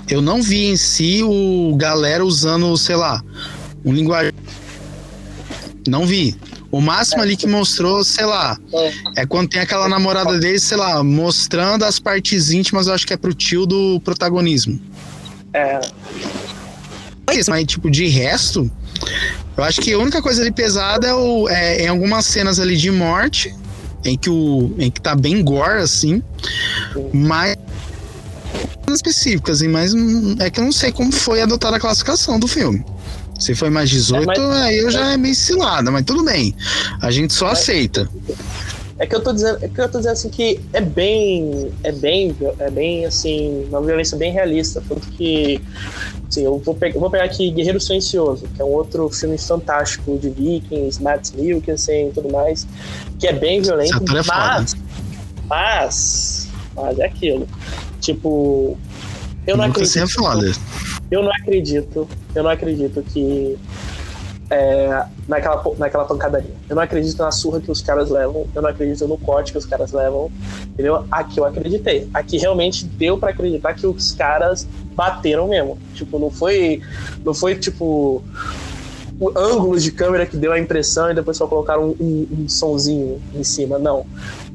Eu não vi em si o galera usando, sei lá, um linguagem. Não vi. O máximo É. ali que mostrou, sei lá, É. é quando tem aquela namorada dele, sei lá, mostrando as partes íntimas, eu acho que é pro tio do protagonismo. É, isso, mas tipo, de resto, eu acho que a única coisa ali pesada é, o, é em algumas cenas ali de morte, em que o em que tá bem gore assim, mas específicas, mas é que eu não sei como foi adotada a classificação do filme. Se foi mais 18, É, mas- aí eu já é meio cilada, mas tudo bem. A gente só aceita. É que eu tô dizendo, é que eu tô dizendo assim que é bem, é bem, é bem assim, uma violência bem realista, tanto que assim, eu vou, pe- vou pegar aqui Guerreiro Silencioso, que é um outro filme fantástico de Vikings, Mads Mikkelsen e tudo mais, que é bem violento, é mas, mas, mas é aquilo. Tipo, eu não Nunca acredito. Eu não acredito, eu não acredito que é, naquela, naquela pancadaria. Eu não acredito na surra que os caras levam, eu não acredito no corte que os caras levam, entendeu? Aqui eu acreditei. Aqui realmente deu pra acreditar que os caras bateram mesmo. Tipo, não foi, não foi tipo o ângulo de câmera que deu a impressão e depois só colocaram um, um, um sonzinho em cima, não.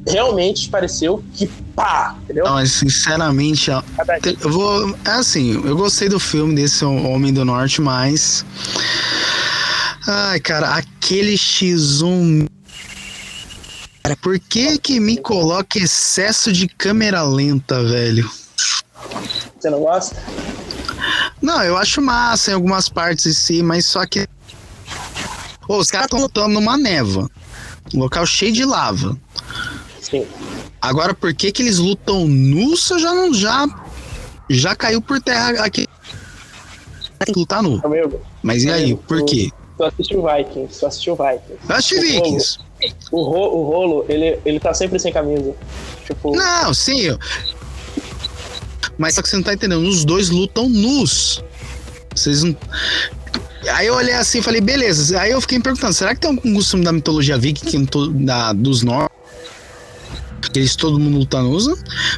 Realmente pareceu que pá, entendeu? Não, sinceramente, eu vou. É assim, eu gostei do filme desse Homem do Norte, mas. Ai, cara, aquele X1. Cara, por que que me coloca excesso de câmera lenta, velho? Você não gosta? Não, eu acho massa em algumas partes em si, mas só que. Pô, os caras estão lutando numa névoa. Um local cheio de lava. Sim. Agora, por que que eles lutam nus? Já não. Já, já caiu por terra aqui. Tem que lutar nu. Amigo, Mas e aí, por quê? tu assistiu Vikings, tu assistiu Vikings. Eu acho Vikings. O, ro, o rolo, ele, ele tá sempre sem camisa. Tipo, Não, sim. Mas só que você não tá entendendo. Os dois lutam nus. Vocês não. Aí eu olhei assim e falei, beleza. Aí eu fiquei me perguntando, será que tem algum costume da mitologia viking da, dos nórdicos? Que eles todo mundo luta nusa?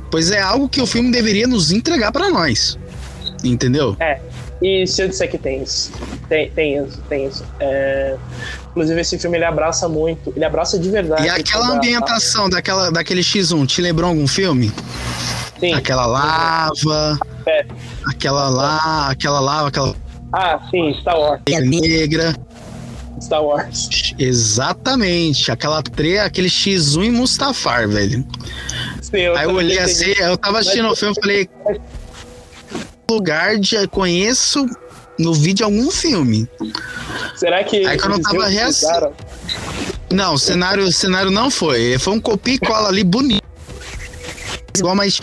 Pois é algo que o filme deveria nos entregar pra nós. Entendeu? e se eu disser que tem isso? Tem, tem isso, tem isso. É, inclusive, esse filme ele abraça muito, ele abraça de verdade. E aquela ambientação daquela, daquele X1, te lembrou algum filme? Sim. Aquela lava, É. aquela lá, aquela lava, aquela Ah, sim, Star Wars. negra. Star Wars. Exatamente, aquela tre, aquele X1 em Mustafar, velho. Sim, eu Aí eu olhei assim, eu tava assistindo o filme e falei. Lugar de conheço no vídeo algum filme. Será que. Aí que eu não tava reutilizaram? Não, o cenário, o cenário não foi. Foi um copia e cola ali bonito. Igual, mas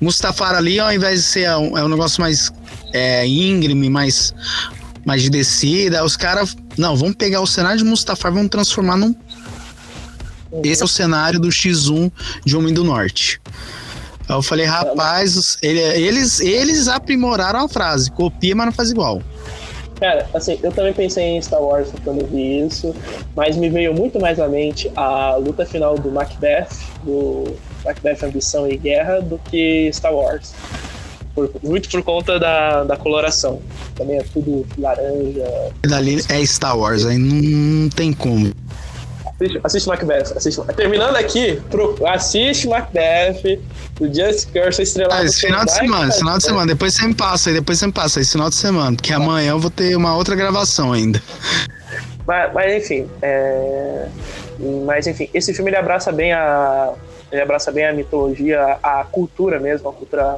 Mustafar ali, ao invés de ser um, é um negócio mais é, íngreme, mais, mais de descida, os caras. Não, vamos pegar o cenário de Mustafar, vamos transformar num. Esse é o cenário do X1 de Homem do Norte. Aí eu falei, rapaz, ele- eles, eles aprimoraram a frase, copia, mas não faz igual. Cara, assim, eu também pensei em Star Wars quando vi isso, mas me veio muito mais à mente a luta final do Macbeth, do Macbeth Ambição e Guerra, do que Star Wars. Por- muito por conta da, da coloração. Também é tudo laranja. Dali é Star Wars, aí não, não tem como. Assiste, assiste Macbeth. Assiste, terminando aqui, pro- assiste Macbeth, do Just Curse estrelado. Ah, esse final de semana, esse final de semana, depois você me passa aí, depois você me passa esse final de semana, porque amanhã eu vou ter uma outra gravação ainda. Mas, mas, enfim, é... mas enfim, esse filme ele abraça bem a ele abraça bem a mitologia, a cultura mesmo, a cultura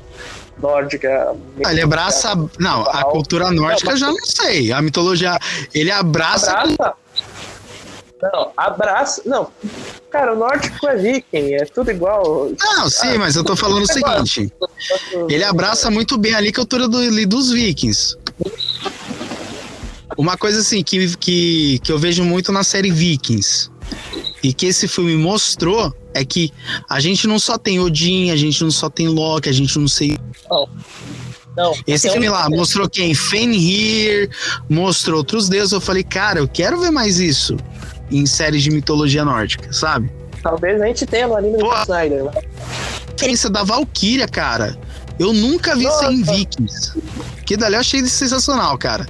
nórdica. Ah, Ele abraça. Não, a cultura nórdica já não sei. A mitologia. Ele abraça. Abraça. Não, abraça. Não, cara, o nórdico é viking, é tudo igual. Não, sim, mas eu tô falando o seguinte. Ele abraça muito bem ali a cultura do, dos vikings. Uma coisa assim que, que, que eu vejo muito na série Vikings e que esse filme mostrou é que a gente não só tem Odin, a gente não só tem Loki, a gente não sei. Não, Esse é filme lá mostrou quem? Fenrir, mostrou outros deuses. Eu falei, cara, eu quero ver mais isso em séries de mitologia nórdica, sabe? Talvez a gente tenha no anime do Pô. Zack Snyder. mas- referência da Valkyria, cara. Eu nunca vi isso em Nossa. Vikings. Que dali eu achei sensacional, cara.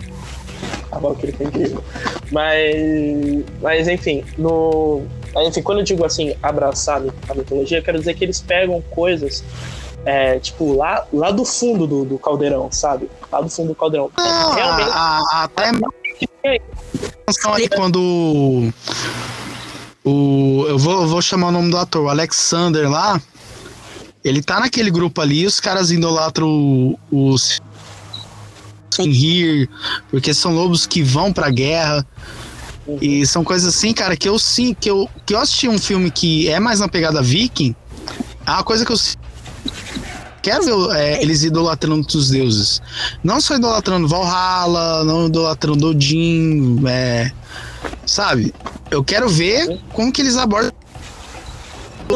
a Valkyrie foi incrível. Mas, mas enfim, no, enfim, quando eu digo assim, abraçar a mitologia, eu quero dizer que eles pegam coisas é, tipo, lá, lá do fundo do, do caldeirão, sabe? Lá do fundo do caldeirão. Ah, Realmente. até ali quando o eu vou, eu vou chamar o nome do ator, o Alexander lá, ele tá naquele grupo ali, os caras idolatram os Rir, porque são lobos que vão pra guerra. E são coisas assim, cara, que eu sim, que eu, que eu assisti um filme que é mais na pegada viking, é uma coisa que eu quero ver é, eles idolatrando os deuses. Não só idolatrando Valhalla, não idolatrando Odin, é, sabe? Eu quero ver como que eles abordam.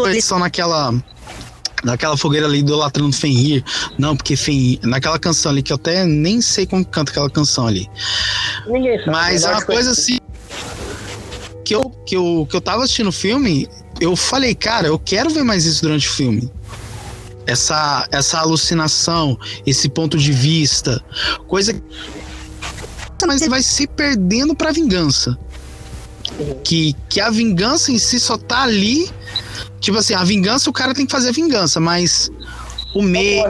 Eles estão naquela naquela fogueira ali idolatrando Fenrir. Não, porque Fenrir. Naquela canção ali, que eu até nem sei como canta aquela canção ali. Ninguém sabe. Mas é uma coisa assim. Que eu, que, eu, que eu tava assistindo o filme, eu falei, cara, eu quero ver mais isso durante o filme. Essa, essa alucinação, esse ponto de vista, coisa que. Mas vai se perdendo pra vingança. Que, que a vingança em si só tá ali Tipo assim, a vingança, o cara tem que fazer a vingança, mas o meio.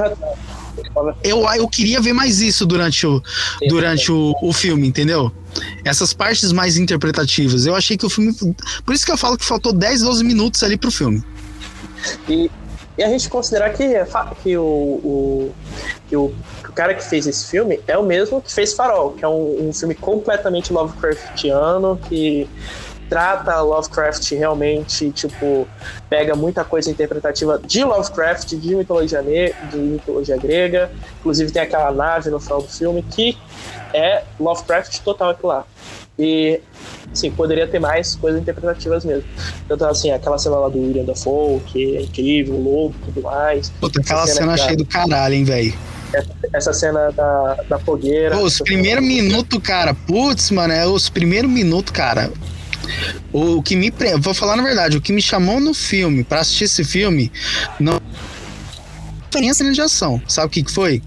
Eu, eu queria ver mais isso durante o, durante o, o filme, entendeu? Essas partes mais interpretativas. Eu achei que o filme. Por isso que eu falo que faltou 10, 12 minutos ali pro filme. E, e a gente considerar que, que, o, o, que o, que o cara que fez esse filme é o mesmo que fez Farol, que é um, um filme completamente Lovecraftiano, que trata Lovecraft realmente, tipo, pega muita coisa interpretativa de Lovecraft, de mitologia, de mitologia grega. Inclusive tem aquela nave no final do filme que é Lovecraft total aquilo lá. E, sim, poderia ter mais coisas interpretativas mesmo. Tanto assim, aquela cena lá do William Dafoe, que é incrível, louco e tudo mais. Puta, aquela cena, cena achei do caralho, hein, velho essa cena da, da fogueira. Pô, os primeiros minutos, cara, putz, mano, é os primeiros minutos, cara. O que me. Vou falar na verdade, o que me chamou no filme, para assistir esse filme, não foi a cena de ação. Sabe o que, que foi?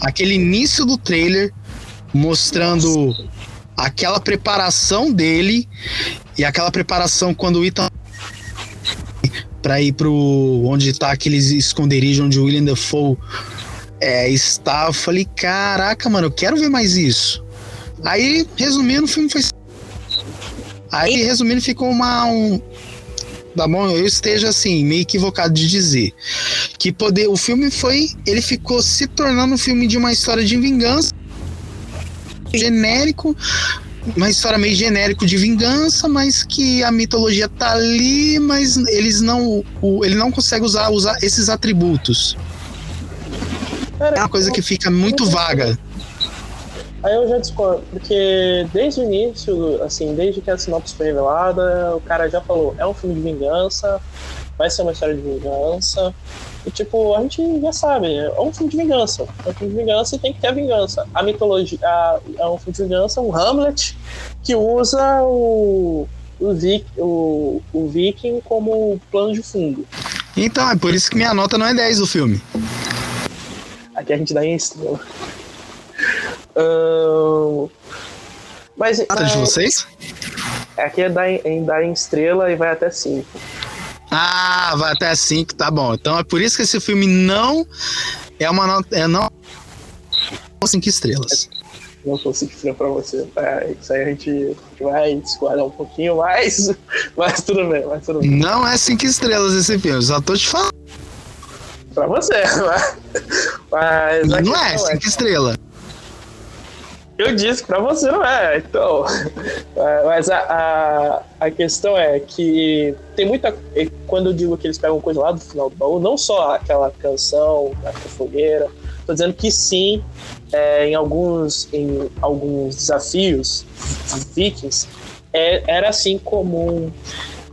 Aquele início do trailer mostrando aquela preparação dele e aquela preparação quando o Ethan para ir pro onde tá aqueles esconderijos onde o William Dafoe é, está. Eu falei, caraca, mano, eu quero ver mais isso. Aí, resumindo, o filme foi Aí, resumindo, ficou uma. Um, tá bom? Eu esteja assim, meio equivocado de dizer. Que poder. O filme foi. Ele ficou se tornando um filme de uma história de vingança. Genérico. Uma história meio genérico de vingança, mas que a mitologia tá ali, mas eles não. O, ele não consegue usar, usar esses atributos. É uma coisa que fica muito vaga. Aí eu já discordo, porque desde o início, assim, desde que a sinopse foi revelada, o cara já falou, é um filme de vingança, vai ser uma história de vingança. E tipo, a gente já sabe, é um filme de vingança. É um filme de vingança e tem que ter a vingança. A mitologia a, é um filme de vingança, um Hamlet, que usa o, o, o, o Viking como plano de fundo. Então, é por isso que minha nota não é 10 do filme. Aqui a gente dá em estrela. Uh, mas, Nota de vocês? Aqui é dar em, dar em estrela e vai até 5. Ah, vai até 5, tá bom. Então é por isso que esse filme não é uma nota. É não 5 estrelas. Não sou 5 estrelas pra você. É, isso aí a gente vai discordar um pouquinho mais, mas tudo bem, mas tudo bem. Não é 5 estrelas esse filme, só tô te falando. Pra você, mas. mas não é 5 é. estrelas. Eu disse pra você não é, então. É, mas a, a, a, questão é que tem muita. Quando eu digo que eles pegam coisa lá do final do baú, não só aquela canção, a fogueira, tô dizendo que sim, é, em, alguns, em alguns desafios vikings, é, era assim comum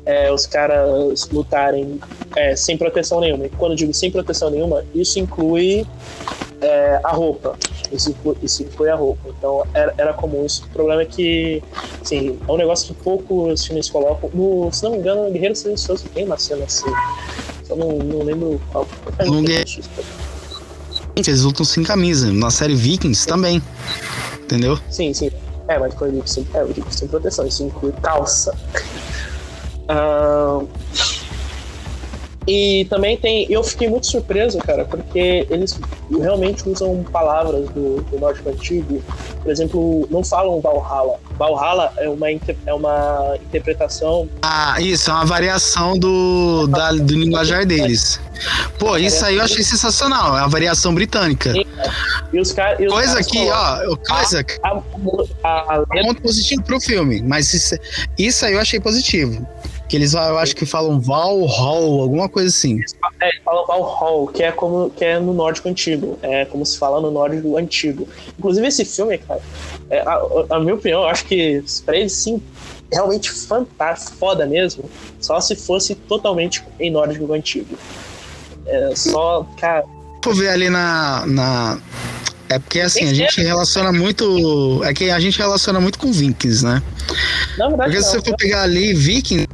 é, os caras lutarem é, sem proteção nenhuma. E quando eu digo sem proteção nenhuma, isso inclui é, a roupa. Isso, isso inclui a roupa. Então era, era comum isso. O problema é que, assim, é um negócio que poucos filmes colocam. No, se não me engano, Guerreiro Silencioso tem uma cena assim. Só não, não lembro qual. No Eles lutam sem camisa. Na série Vikings também. Entendeu? Sim, sim. É, mas foi o sem, é, eu digo sem proteção, isso inclui calça. Uh, e também tem. Eu fiquei muito surpreso, cara, porque eles realmente usam palavras do, do nórdico antigo. Por exemplo, não falam Valhalla. Valhalla é uma, é uma interpretação. Ah, isso, é uma variação do, da, do linguajar deles. Pô, isso aí eu achei sensacional. É a variação britânica. E os car e os coisa aqui, ó. Coisa. A, a, a, ponto positivo pro filme, mas isso, isso aí eu achei positivo. Que eles, eu acho que falam Valhall, alguma coisa assim. É, falam Valhall, que é como que é no nórdico antigo. É como se fala no nórdico antigo. Inclusive, esse filme, cara, é, a, a, minha opinião, eu acho que pra ele sim, realmente fantástico, foda mesmo, só se fosse totalmente em nórdico antigo. É só, cara. Vou ver ali na, na. É porque assim, a gente relaciona muito. É que a gente relaciona muito com Vikings, né? Na verdade, porque se você for pegar ali Vikings,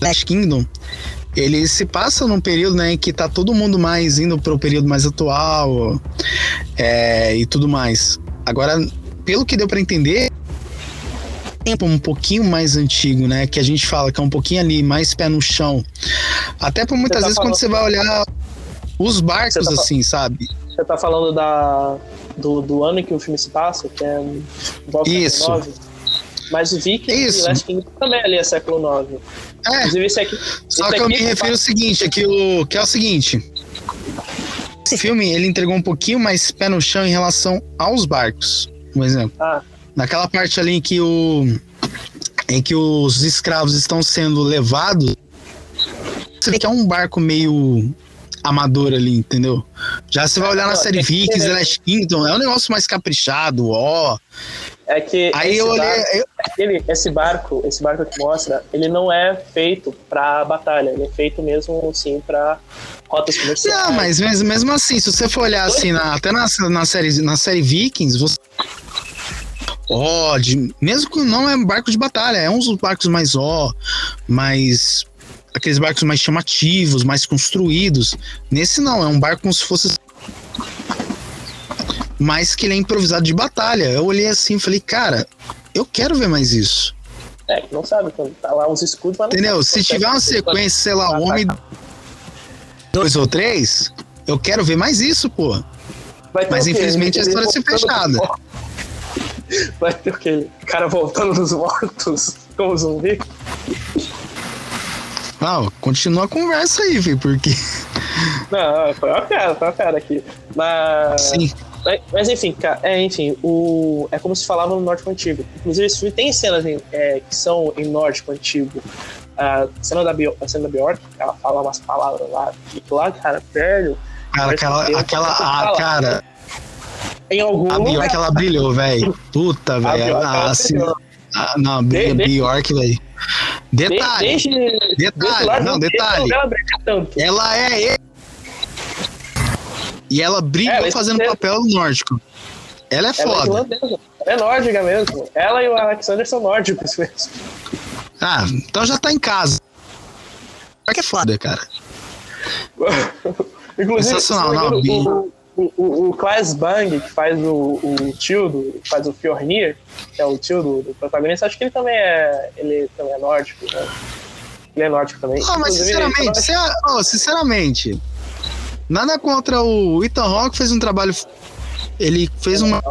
Last Kingdom, ele se passa num período né, em que tá todo mundo mais indo para o período mais atual é, e tudo mais. Agora, pelo que deu para entender, tempo um pouquinho mais antigo, né? Que a gente fala que é um pouquinho ali, mais pé no chão. Até por muitas tá vezes quando você vai olhar os barcos, tá assim, sabe? Você tá falando da, do, do ano em que o filme se passa, que é Isso. 9. Mas o Vikings e Last Kingdom também ali é século IX. É. Inclusive, esse aqui. Só esse que eu me refiro ao seguinte, é que, o, que é o seguinte. Esse filme, ele entregou um pouquinho mais pé no chão em relação aos barcos. Um exemplo. Ah. Naquela parte ali em que o. Em que os escravos estão sendo levados. Você vê que é um barco meio amador ali, entendeu? Já você vai olhar na série Vikings, Last Kingdom, é um negócio mais caprichado, ó. É que Aí eu olhei, barco, eu... Aquele, esse barco, esse barco que mostra, ele não é feito para batalha, ele é feito mesmo assim para rotas comerciais. Não, mas mesmo, mesmo assim, se você for olhar assim, na, até na, na, série, na série Vikings, você ó, de, mesmo que não é barco de batalha, é uns barcos mais ó, mais aqueles barcos mais chamativos, mais construídos. Nesse não, é um barco como se fosse mas que ele é improvisado de batalha. Eu olhei assim e falei, cara, eu quero ver mais isso. É, que não sabe, tá lá uns escudos, mas Entendeu? Se tiver uma sequência, sei lá, homem dois ou três, eu quero ver mais isso, pô. Mas infelizmente a história ser fechada. Vai ter o quê? O cara voltando dos mortos como zumbi? Não, continua a conversa aí, filho, porque. Não, foi uma cara, foi uma cara aqui. Mas. Sim. Mas, enfim, cara, é, enfim, o, é como se falava no nórdico antigo. Inclusive, esse filme tem cenas em, é, que são em nórdico antigo. A cena da, Bio, a cena da Bjork, ela fala umas palavras lá, e lá, cara, velho. Cara, aquela. aquela a, cara. Em algum. A Bjork, ela brilhou, velho. Puta, velho. Ah, assim. Ah, não, brilha, Bjork, velho. Detalhe. Desde, detalhe, desde não, detalhe. Ela é e ela brilhou é, fazendo é... papel nórdico. Ela é é foda. É, é nórdica mesmo. Ela e o Alexander são nórdicos mesmo. Ah, então já tá em casa. Que é foda, cara. Inclusive, Sensacional, não, o, o, o, o Bang, que faz o, o tio do. faz o Fjornir, que é o tio do, do, protagonista, acho que ele também é. Ele também é nórdico, né? Ele é nórdico também. Não, mas sinceramente, oh, sinceramente, Nada contra o Ethan Rock fez um trabalho. Ele fez uma.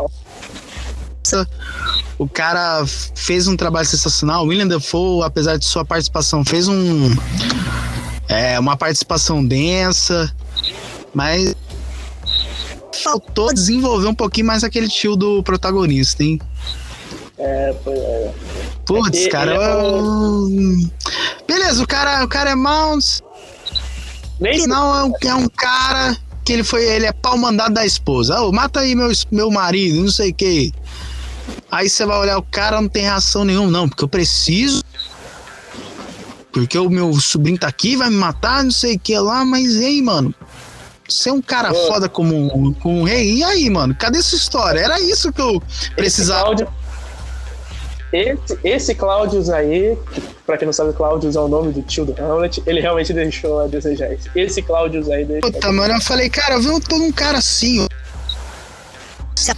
O cara fez um trabalho sensacional. O William Defoe, apesar de sua participação, fez um. É, uma participação densa. Mas. Faltou desenvolver um pouquinho mais aquele tio do protagonista, hein? É, foi. É. Putz, cara. Eu... Beleza, o cara, o cara é Mounts não é um, é um cara que ele foi, ele é pau mandado da esposa. Oh, mata aí meu, meu marido, não sei o que. Aí você vai olhar, o cara não tem reação nenhuma, não, porque eu preciso. Porque o meu sobrinho tá aqui, vai me matar, não sei o que lá, mas e aí, mano? Você é um cara foda como, como um rei. E aí, mano? Cadê essa história? Era isso que eu precisava. Esse, esse Claudius aí, pra quem não sabe, Claudius é o nome do tio do Hamlet, ele realmente deixou a desejar. Esse Claudius aí deixou. Puta, mano, eu falei, cara, viu todo um cara assim, ó.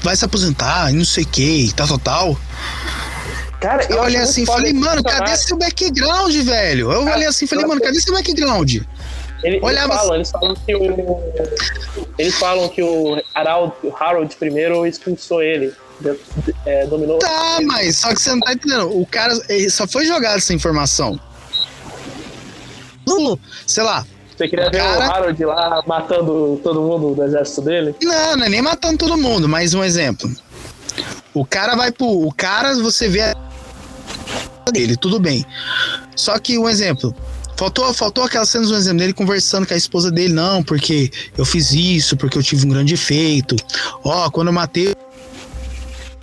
vai se aposentar, e não sei o que, tal, tal, tal. Cara, eu Eu olhei assim e falei, mano, cadê seu background, velho? Eu olhei assim e falei, mano, cadê seu background? Ele- Olhava eles, falam, eles falam que o. Eles falam que o Harold, o Harold primeiro expulsou ele. é, dominou. Tá, mas só que você não tá entendendo. O cara ele só foi jogado essa informação. Não, sei lá. Você queria ver cara- o Harold lá matando todo mundo do exército dele? Não, não é nem matando todo mundo, mas um exemplo. O cara vai pro. O cara, você vê a dele, tudo bem. Só que um exemplo. Faltou, faltou aquelas cenas, um exemplo dele conversando com a esposa dele, não, porque eu fiz isso, porque eu tive um grande efeito. Ó, quando eu matei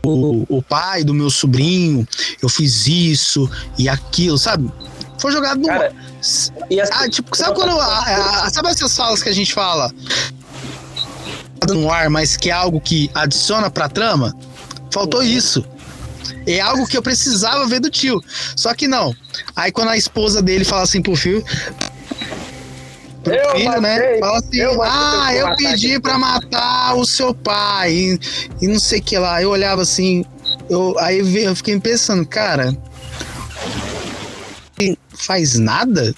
o, o pai do meu sobrinho, eu fiz isso e aquilo, sabe? Foi jogado no. Cara, as- Ah, tipo, sabe quando. a- a- sabe essas falas que a gente fala no ar, mas que é algo que adiciona pra trama? Faltou isso. É algo que eu precisava ver do tio. Só que não. Aí quando a esposa dele fala assim pro filho. Pro Eu filho, né? matei, Fala assim: eu Ah, eu pedi pra matar o seu pai. E, e não sei o que lá. Eu olhava assim. Eu, aí eu fiquei pensando, cara. ele Faz nada?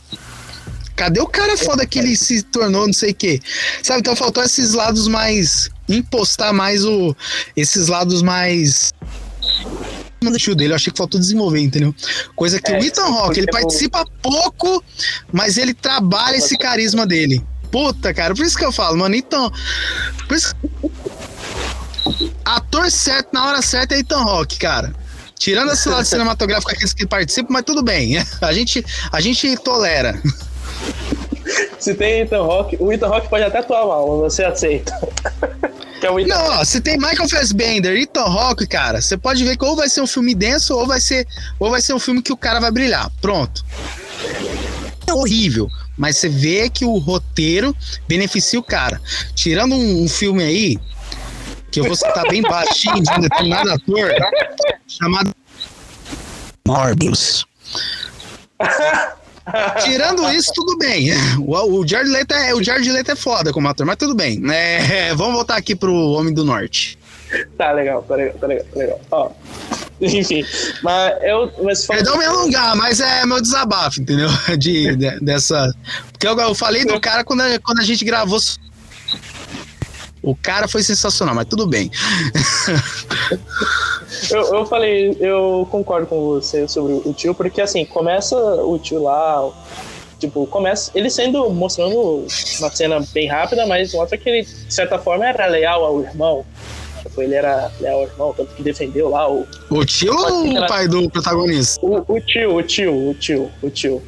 Cadê o cara foda que ele se tornou, não sei o quê? Sabe, então faltou esses lados mais. Impostar mais o. Esses lados mais. Do tio dele, eu achei que faltou desenvolver, entendeu? Coisa que É, o Ethan Rock, ele porque o- participa pouco, mas ele trabalha esse carisma dele. Puta, cara, por isso que eu falo, mano, então. Por isso Ator certo na hora certa é Ethan Rock, cara. Tirando esse lado cinematográfico aqueles que participam, mas tudo bem. A gente, a gente tolera. Se tem Ethan Rock, o Ethan Rock pode até atuar mal, você aceita. é o Ethan Não, se tem Michael Fassbender e Ethan Rock, cara, você pode ver que ou vai ser um filme denso ou vai ser, ou vai ser um filme que o cara vai brilhar. Pronto. É horrível, mas você vê que o roteiro beneficia o cara. Tirando um, um filme aí, que eu vou citar bem baixinho de um determinado ator, chamado Morbius. Tirando isso, tudo bem. O, o Jared Leto é, o Jared Leto é foda como ator, mas tudo bem. É, vamos voltar aqui pro Homem do Norte. Tá legal, tá legal, tá legal, tá legal. Ó. Enfim, mas eu. Mas falando- Perdão me alongar, mas é meu desabafo, entendeu? De, de- dessa. Porque eu, eu falei do cara quando a, quando a gente gravou. O cara foi sensacional, mas tudo bem. Eu, eu falei, eu concordo com você sobre o tio, porque assim, começa o tio lá, tipo, começa ele sendo, mostrando uma cena bem rápida, mas mostra que ele, de certa forma, era leal ao irmão. Tipo, ele era leal ao irmão, tanto que defendeu lá o, O tio ou o pai do protagonista? o, o tio, o tio, o tio, o tio.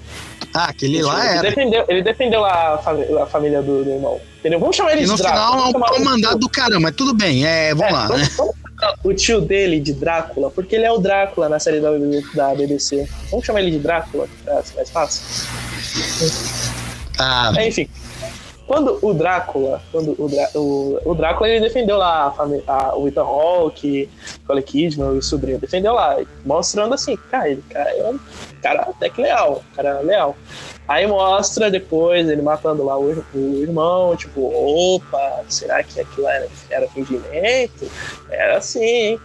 Ah, aquele tio. lá ele, era. defendeu, ele defendeu a, a família do, do irmão. Entendeu? Vamos chamar ele E de no Drácula. final é um comandado do caramba, mas tudo bem, é, vamos É, lá, né? vamos- chamar o tio dele de Drácula, porque ele é o Drácula na série da, da BBC. Vamos chamar ele de Drácula, pra ser mais fácil? Ah, É, enfim. Quando o Drácula, quando o, Drá- o, o Drácula ele defendeu lá a a- o Ethan Hawke, Nicole Kidman o sobrinho, defendeu lá, mostrando assim, cara, ele cara, é um cara até que leal, cara leal. Aí mostra depois ele matando lá o, o irmão, tipo, opa, será que aquilo era, era fingimento? Era assim, hein?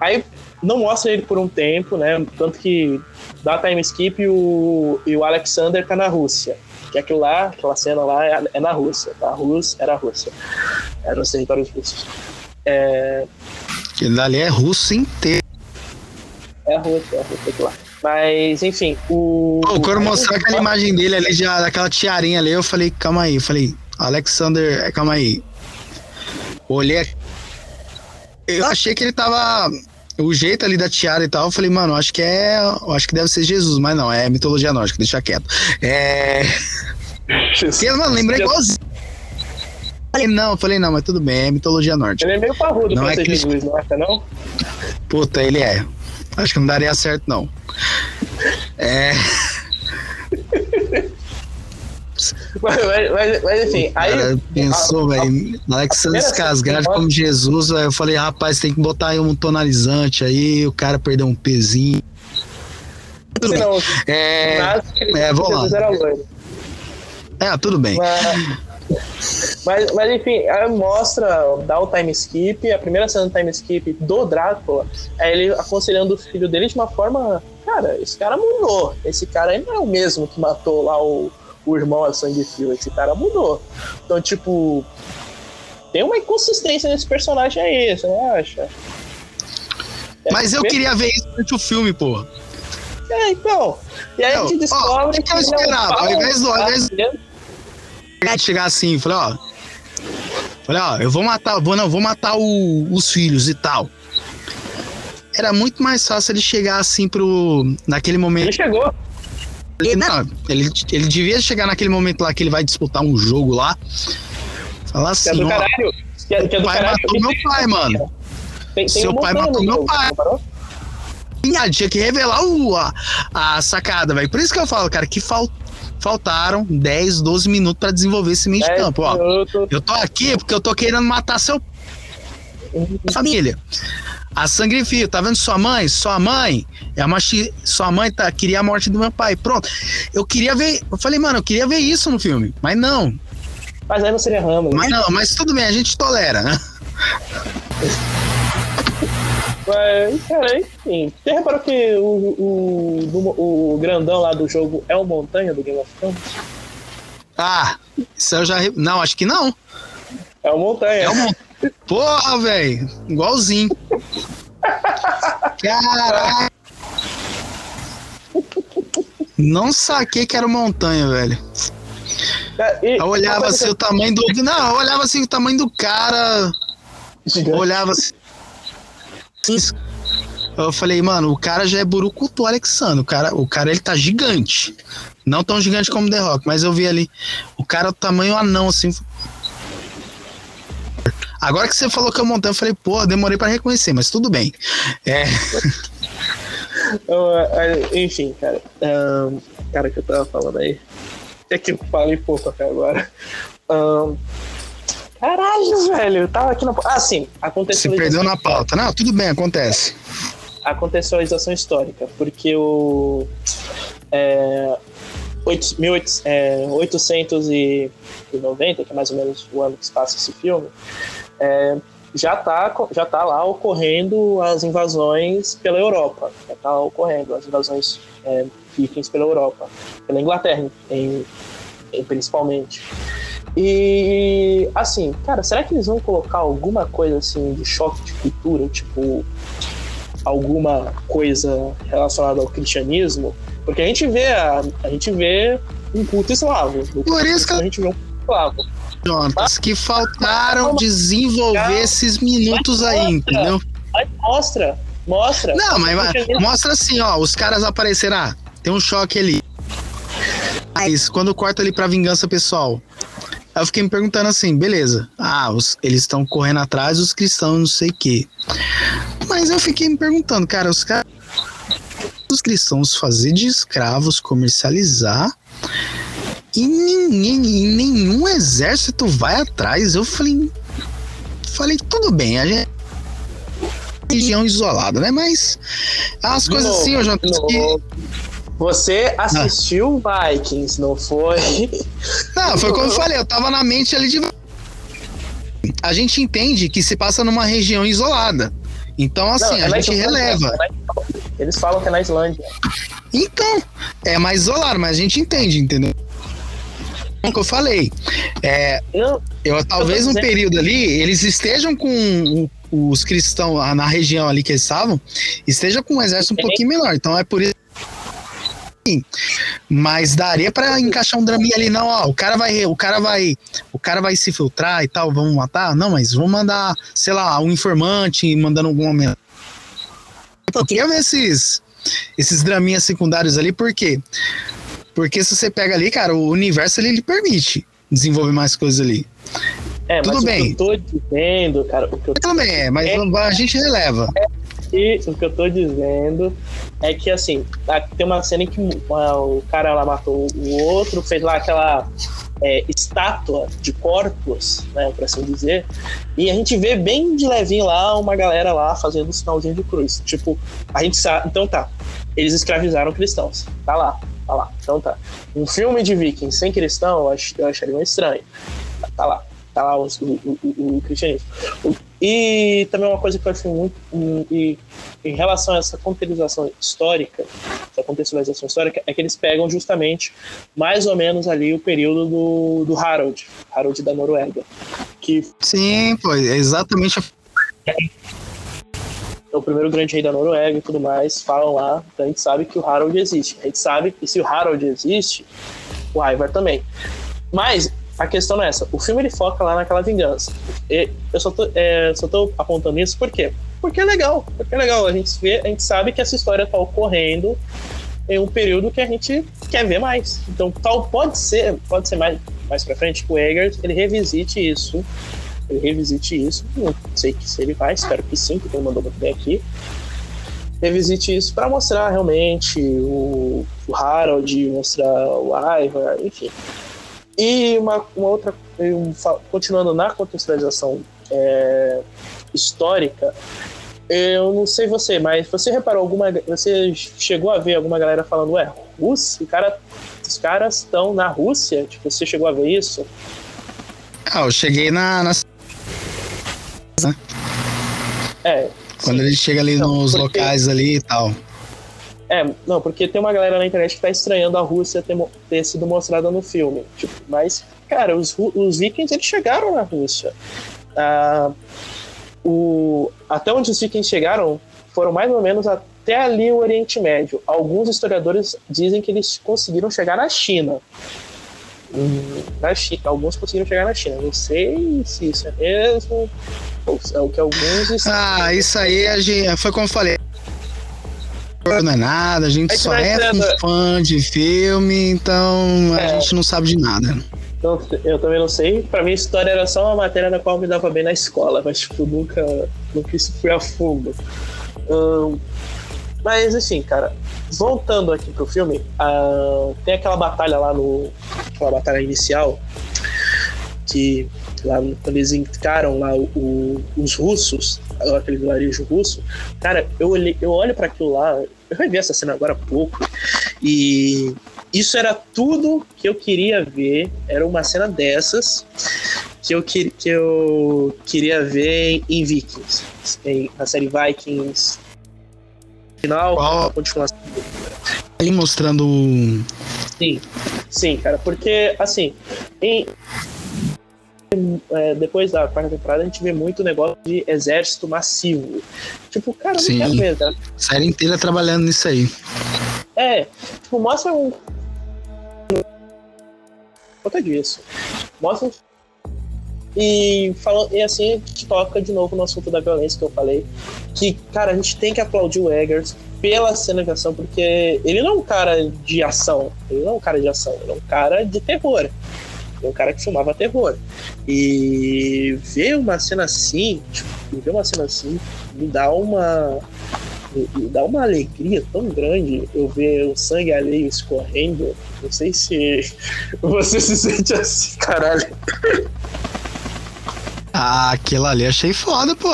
Aí não mostra ele por um tempo, né? Tanto que dá time skip e o, e o Alexander tá na Rússia. Que aquilo lá, aquela cena lá é, é na Rússia, tá? A Rússia era a Rússia. Era nos territórios russos. É, aquele dali é russo inteiro. é a Rússia, é a Rússia aquilo lá. Mas, enfim, o. Pô, quando mostrar aquela imagem dele ali, já, daquela tiarinha ali, eu falei, calma aí, eu falei, Alexander, é, calma aí. Olhei. Eu achei que ele tava. O jeito ali da tiara e tal, eu falei, mano, acho que é. Acho que deve ser Jesus, mas não, é mitologia nórdica, deixa quieto. É. Porque, mano, lembrei igualzinho. Falei, não, falei, não, mas tudo bem, é mitologia nórdica. Ele é meio parrudo Não pra é ser que Jesus, não acha, não? Puta, ele é. Acho que não daria certo, não. É. Mas, mas, mas, enfim, aí. Cara, pensou, velho. Alexandre cena- como Jesus, velho. Eu falei, rapaz, tem que botar aí um tonalizante aí, o cara perdeu um pezinho. Tudo Se bem. não, É, ele- é, vamos lá. É, tudo bem. Mas, Mas, mas enfim, mostra, dá o time skip, a primeira cena do time skip do Drácula é ele aconselhando o filho dele de uma forma. Cara, esse cara mudou. Esse cara não é o mesmo que matou lá o, o irmão a sangue fio. Esse cara mudou. Então, tipo. Tem uma inconsistência nesse personagem aí, você não acha? É Mas eu queria ver isso durante o filme, pô. É, então. E aí a gente descobre. Ó, que, que eu esperava? Ao invés do. Ao invés chegar assim, falei, ó. Falei, ó, eu vou matar, vou, não, vou matar o, os filhos e tal. Era muito mais fácil ele chegar assim pro. Naquele momento. Ele chegou. Ele, não, ele, ele devia chegar naquele momento lá que ele vai disputar um jogo lá. Falar assim. Que é do caralho. Que é, que é do pai caralho. matou meu pai, mano. Tem, tem Seu pai matou meu pai. Ah, tinha que revelar o, a, a sacada, velho. Por isso que eu falo, cara, que fal, faltaram 10, 12 minutos para desenvolver esse meio de campo. Ó, eu tô aqui porque eu tô querendo matar seu família. A sangue fio, tá vendo sua mãe? Sua mãe é uma sua mãe tá queria a morte do meu pai. Pronto. Eu queria ver, eu falei, mano, eu queria ver isso no filme, mas não. Mas aí não seria Ramo. Mas não, mas tudo bem, a gente tolera, né? Mas, cara, enfim. Você reparou que o, o, o, grandão lá do jogo é o Montanha do Game of Thrones? Ah, isso eu já. Não, acho que não. É o Montanha. É o Montanha. Porra, velho. Igualzinho. Caraca. Não saquei que era Montanha, velho. É, eu olhava assim o tamanho do. Não, eu olhava assim o tamanho do cara. Gigante. Olhava assim. Eu falei, mano, o cara já é Burucutu Alexandre. O cara, o cara ele tá gigante. Não tão gigante como The Rock, mas eu vi ali. O cara, o tamanho anão, assim. Agora que você falou que eu montei, eu falei, pô, demorei para reconhecer, mas tudo bem. É. Enfim, cara. Um, cara que eu tava falando aí. É que eu falei pouco até agora. Um, Caralho, velho, eu tava aqui na. Ah, sim, aconteceu. Se perdeu na pauta. Não, tudo bem, acontece. A contextualização histórica, porque o. É, 1890, que é mais ou menos o ano que se passa esse filme, é, já está já tá lá ocorrendo as invasões pela Europa. Já está ocorrendo as invasões é, vikings pela Europa, pela Inglaterra, em, em, principalmente. E assim, cara, será que eles vão colocar alguma coisa assim de choque de cultura, tipo alguma coisa relacionada ao cristianismo? Porque a gente vê a, a gente vê um culto eslavo. Por isso que a gente vê um culto eslavo. Jonas, que faltaram desenvolver esses minutos aí, entendeu? Mas mostra, mostra. Não, mas, mostra assim, ó, os caras apareceram, ah, tem um choque ali. Mas quando corta ali pra vingança pessoal, Aí eu fiquei me perguntando assim, beleza, ah, os, eles estão correndo atrás dos cristãos, não sei o quê. Mas eu fiquei me perguntando, cara, os caras os cristãos fazer de escravos, comercializar e ninguém, nenhum exército vai atrás. Eu falei, falei, tudo bem, a gente região isolada, né? Mas as coisas assim, eu já que você assistiu ah. Vikings, não foi? Não, foi como eu falei, eu tava na mente ali de. A gente entende que se passa numa região isolada. Então, assim, não, é a gente releva. É Eles falam que é na Islândia. Então, é mais isolado, mas a gente entende, entendeu? Como que eu falei. É, eu, eu talvez um período ali, eles estejam com os cristãos na região ali que eles estavam, esteja com um exército um pouquinho menor. Então é por isso mas daria para encaixar um draminha ali, não, ó, o cara vai, o cara vai, o cara vai se filtrar e tal, vamos matar? Não, mas vamos mandar, sei lá, um informante mandando algum momento. Eu queria ver esses, esses draminhas secundários ali, por quê? Porque se você pega ali, cara, o universo ele, ele permite desenvolver mais coisas ali. É, Tudo bem. o que eu tô dizendo, cara, o que eu Também é, mas é, a gente releva. É e o que eu tô dizendo é que, assim, tem uma cena em que o cara lá matou o outro, fez lá aquela é, estátua de corpos, né, por assim dizer, e a gente vê bem de levinho lá uma galera lá fazendo um sinalzinho de cruz. Tipo, a gente sabe. Então tá, eles escravizaram cristãos. Tá lá, tá lá. Então tá. Um filme de vikings sem cristão, eu, ach, eu acharia estranho. Tá lá. tá lá o, o, o, o cristianismo. E também uma coisa que eu acho muito. E, em relação a essa contextualização histórica, essa contextualização histórica, é que eles pegam justamente mais ou menos ali o período do, do Harold, Harold da Noruega. Que Sim, pô, é exatamente. O primeiro grande rei da Noruega e tudo mais, falam lá, então a gente sabe que o Harold existe. A gente sabe que se o Harold existe, o Ivar também. Mas a questão é essa. O filme ele foca lá naquela vingança. E eu só tô, é, só tô apontando isso por quê? Porque é legal. Porque é legal. A gente vê, a gente sabe que essa história tá ocorrendo em um período que a gente quer ver mais. Então, tal pode ser, pode ser mais mais para frente que o Eggers ele revisite isso. Ele revisite isso. Não sei se ele vai, espero que sim, porque ele mandou muito bem aqui. Revisite isso para mostrar realmente o, o Harold, mostrar o Ivar, enfim e uma, uma outra, continuando na contextualização é, histórica, eu não sei você, mas você reparou alguma. Você chegou a ver alguma galera falando, ué, Rússia? Cara, os caras estão na Rússia? Tipo, você chegou a ver isso? Ah, eu cheguei na. na... É. Quando sim. ele chega ali não, nos porque... locais ali e tal. É, não, porque tem uma galera na internet que tá estranhando a Rússia ter, ter sido mostrada no filme. Tipo, mas, cara, os, os vikings eles chegaram na Rússia. Ah, o, até onde os vikings chegaram foram mais ou menos até ali o Oriente Médio. Alguns historiadores dizem que eles conseguiram chegar na China. Hum, na China, alguns conseguiram chegar na China. Não sei se isso é mesmo. É o que alguns. Ah, isso aí a gente, foi como eu falei não é nada, a gente é só é um fã de filme, então é. a gente não sabe de nada. Então, eu também não sei. Pra mim, história era só uma matéria na qual eu me dava bem na escola, mas, tipo, nunca, nunca isso foi a fundo. Hum, mas, assim, cara, voltando aqui pro filme, tem aquela batalha lá no. aquela batalha inicial, que lá quando eles encaram lá o, o, os russos, aquele vilarejo russo, cara, eu, olhei, eu olho para aquilo lá, eu revi essa cena agora há pouco, e isso era tudo que eu queria ver, era uma cena dessas que eu, que, que eu queria ver em Vikings, em, na série Vikings. Final, Qual? continuação. Ele mostrando. Sim, sim, cara, porque assim, em, é, depois da quarta temporada, a gente vê muito negócio de exército massivo. Tipo, cara, Sim. não quero ver, tá? Série inteira trabalhando nisso aí. É, tipo, mostra um. Conta disso. Mostra um. E, falando, e assim a gente toca de novo no assunto da violência que eu falei. Que, cara, a gente tem que aplaudir o Eggers pela cenação, porque ele não é um cara de ação. Ele não é um cara de ação, ele é um cara de terror um cara que filmava terror. E ver uma cena assim, tipo, ver uma cena assim, me dá uma. Me dá uma alegria tão grande eu ver o sangue alheio escorrendo. Não sei se você se sente assim, caralho. Ah, aquilo ali achei foda, pô.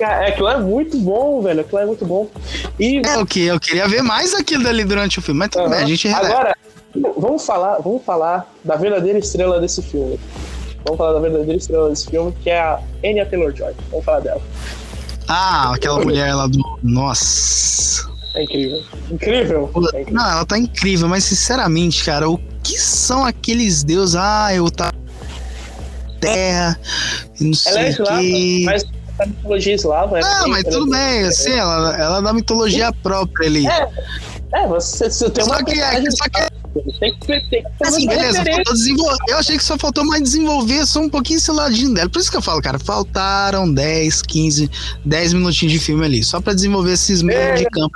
É, aquilo é muito bom, velho. Aquilo é muito bom. E... É o que? Eu queria ver mais aquilo dali durante o filme, mas tudo uhum. bem, a gente Agora, Vamos falar, vamos falar da verdadeira estrela desse filme. Vamos falar da verdadeira estrela desse filme, que é a Anya Taylor-Joy. Vamos falar dela. Ah, aquela mulher lá do... Nossa... É incrível. Incrível. É incrível. Não, ela tá incrível, mas sinceramente, cara, o que são aqueles deuses? Ah, eu tá... Terra, não sei ela é eslava, que... mas a mitologia eslava... Ah, mas tudo bem, assim, ela, ela é da mitologia própria ali. É, é você, você tem só uma... Que é, só que tem que, tem que assim, beleza, desenvolver. Eu achei que só faltou mais desenvolver só um pouquinho esse ladinho dela. Por isso que eu falo, cara, faltaram 10, 15, 10 minutinhos de filme ali, só pra desenvolver esses meios é, de campo.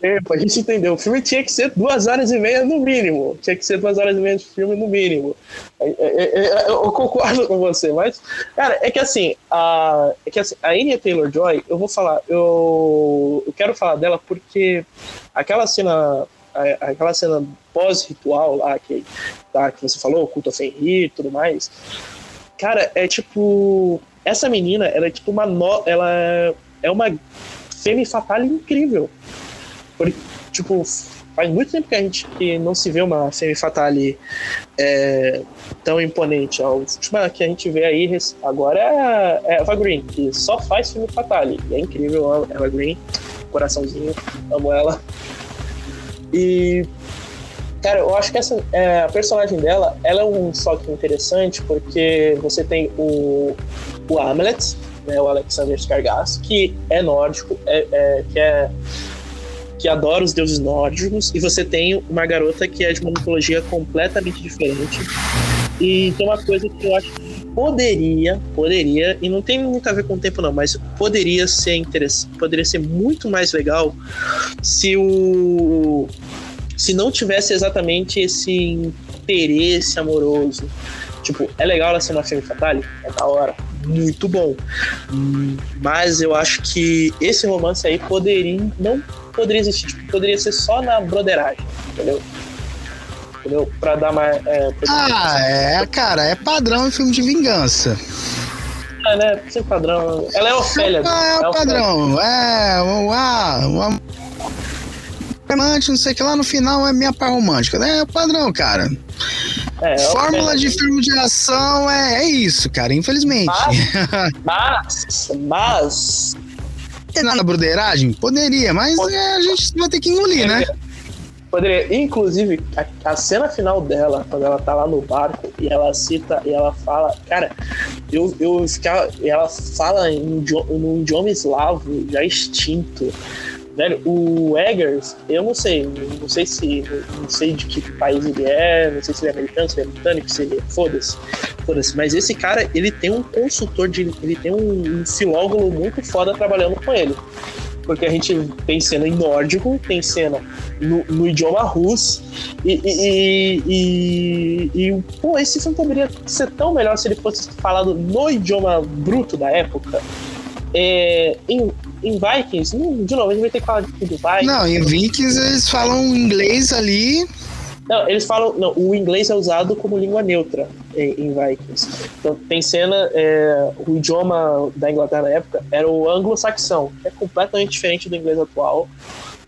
Tempo, a gente entendeu. O filme tinha que ser duas horas e meia no mínimo. Tinha que ser duas horas e meia de filme no mínimo. É, é, é, eu concordo com você, mas, cara, é que assim, a, é que assim, a Anya Taylor Joy, eu vou falar, eu, eu quero falar dela porque aquela cena aquela cena pós-ritual lá que, tá, que você falou, culto a Fenrir e tudo mais. Cara, é tipo. Essa menina, ela é tipo uma. No, ela é uma femme fatale incrível. Porque, tipo, faz muito tempo que a gente que não se vê uma Femme Fatale é, tão imponente. A última que a gente vê aí agora é, é Eva Green, que só faz Femme Fatale. E é incrível, Eva Green, coraçãozinho, amo ela. E Cara, eu acho que essa é, a personagem dela, ela é um soque interessante porque você tem o, o Hamlet, né, o Alexander Skarsgård, que é nórdico, é, é, que é que adora os deuses nórdicos, e você tem uma garota que é de uma mitologia completamente diferente. E tem uma coisa que eu acho poderia, poderia, e não tem muito a ver com o tempo não, mas poderia ser interessante, poderia ser muito mais legal se o se não tivesse exatamente esse interesse amoroso. Tipo, é legal ela ser uma femme fatale? É da hora. Muito bom. Mas eu acho que esse romance aí poderia. Não poderia existir. Tipo, poderia ser só na broderagem, entendeu? Entendeu? Pra dar mais. É, ah, é, cara, é padrão em filme de vingança. É, né? Sem padrão. Ela é Ofélia. Ah, é, é o padrão. É, uma, uma romântico, não sei o que lá, no final é minha par romântica. É o padrão, cara. É, é Fórmula de filme de ação é, é isso, cara, infelizmente. Mas, mas. mas... Na broderagem? Poderia, mas é, a gente vai ter que engolir, né? Poderia. Inclusive, a, a, cena final dela, quando ela tá lá no barco e ela cita e ela fala, cara, eu, eu ficava. Ela fala em, num idioma eslavo já extinto. Velho, o Eggers, eu não sei, não sei se, não sei de que país ele é, não sei se ele é americano, se ele é britânico, se ele é, foda-se, foda-se, mas esse cara, ele tem um consultor de, ele tem um, um filólogo muito foda trabalhando com ele porque a gente tem cena em nórdico, tem cena no, no idioma russo, e, e, e, e, pô, esse filme poderia ser tão melhor se ele fosse falado no idioma bruto da época. É, em, em Vikings, de novo, a gente vai ter que falar de Vikings. Não, em Vikings eles falam inglês ali. Não, eles falam. Não, o inglês é usado como língua neutra em, em Vikings. Então, tem cena. É, o idioma da Inglaterra na época era o anglo-saxão, que é completamente diferente do inglês atual.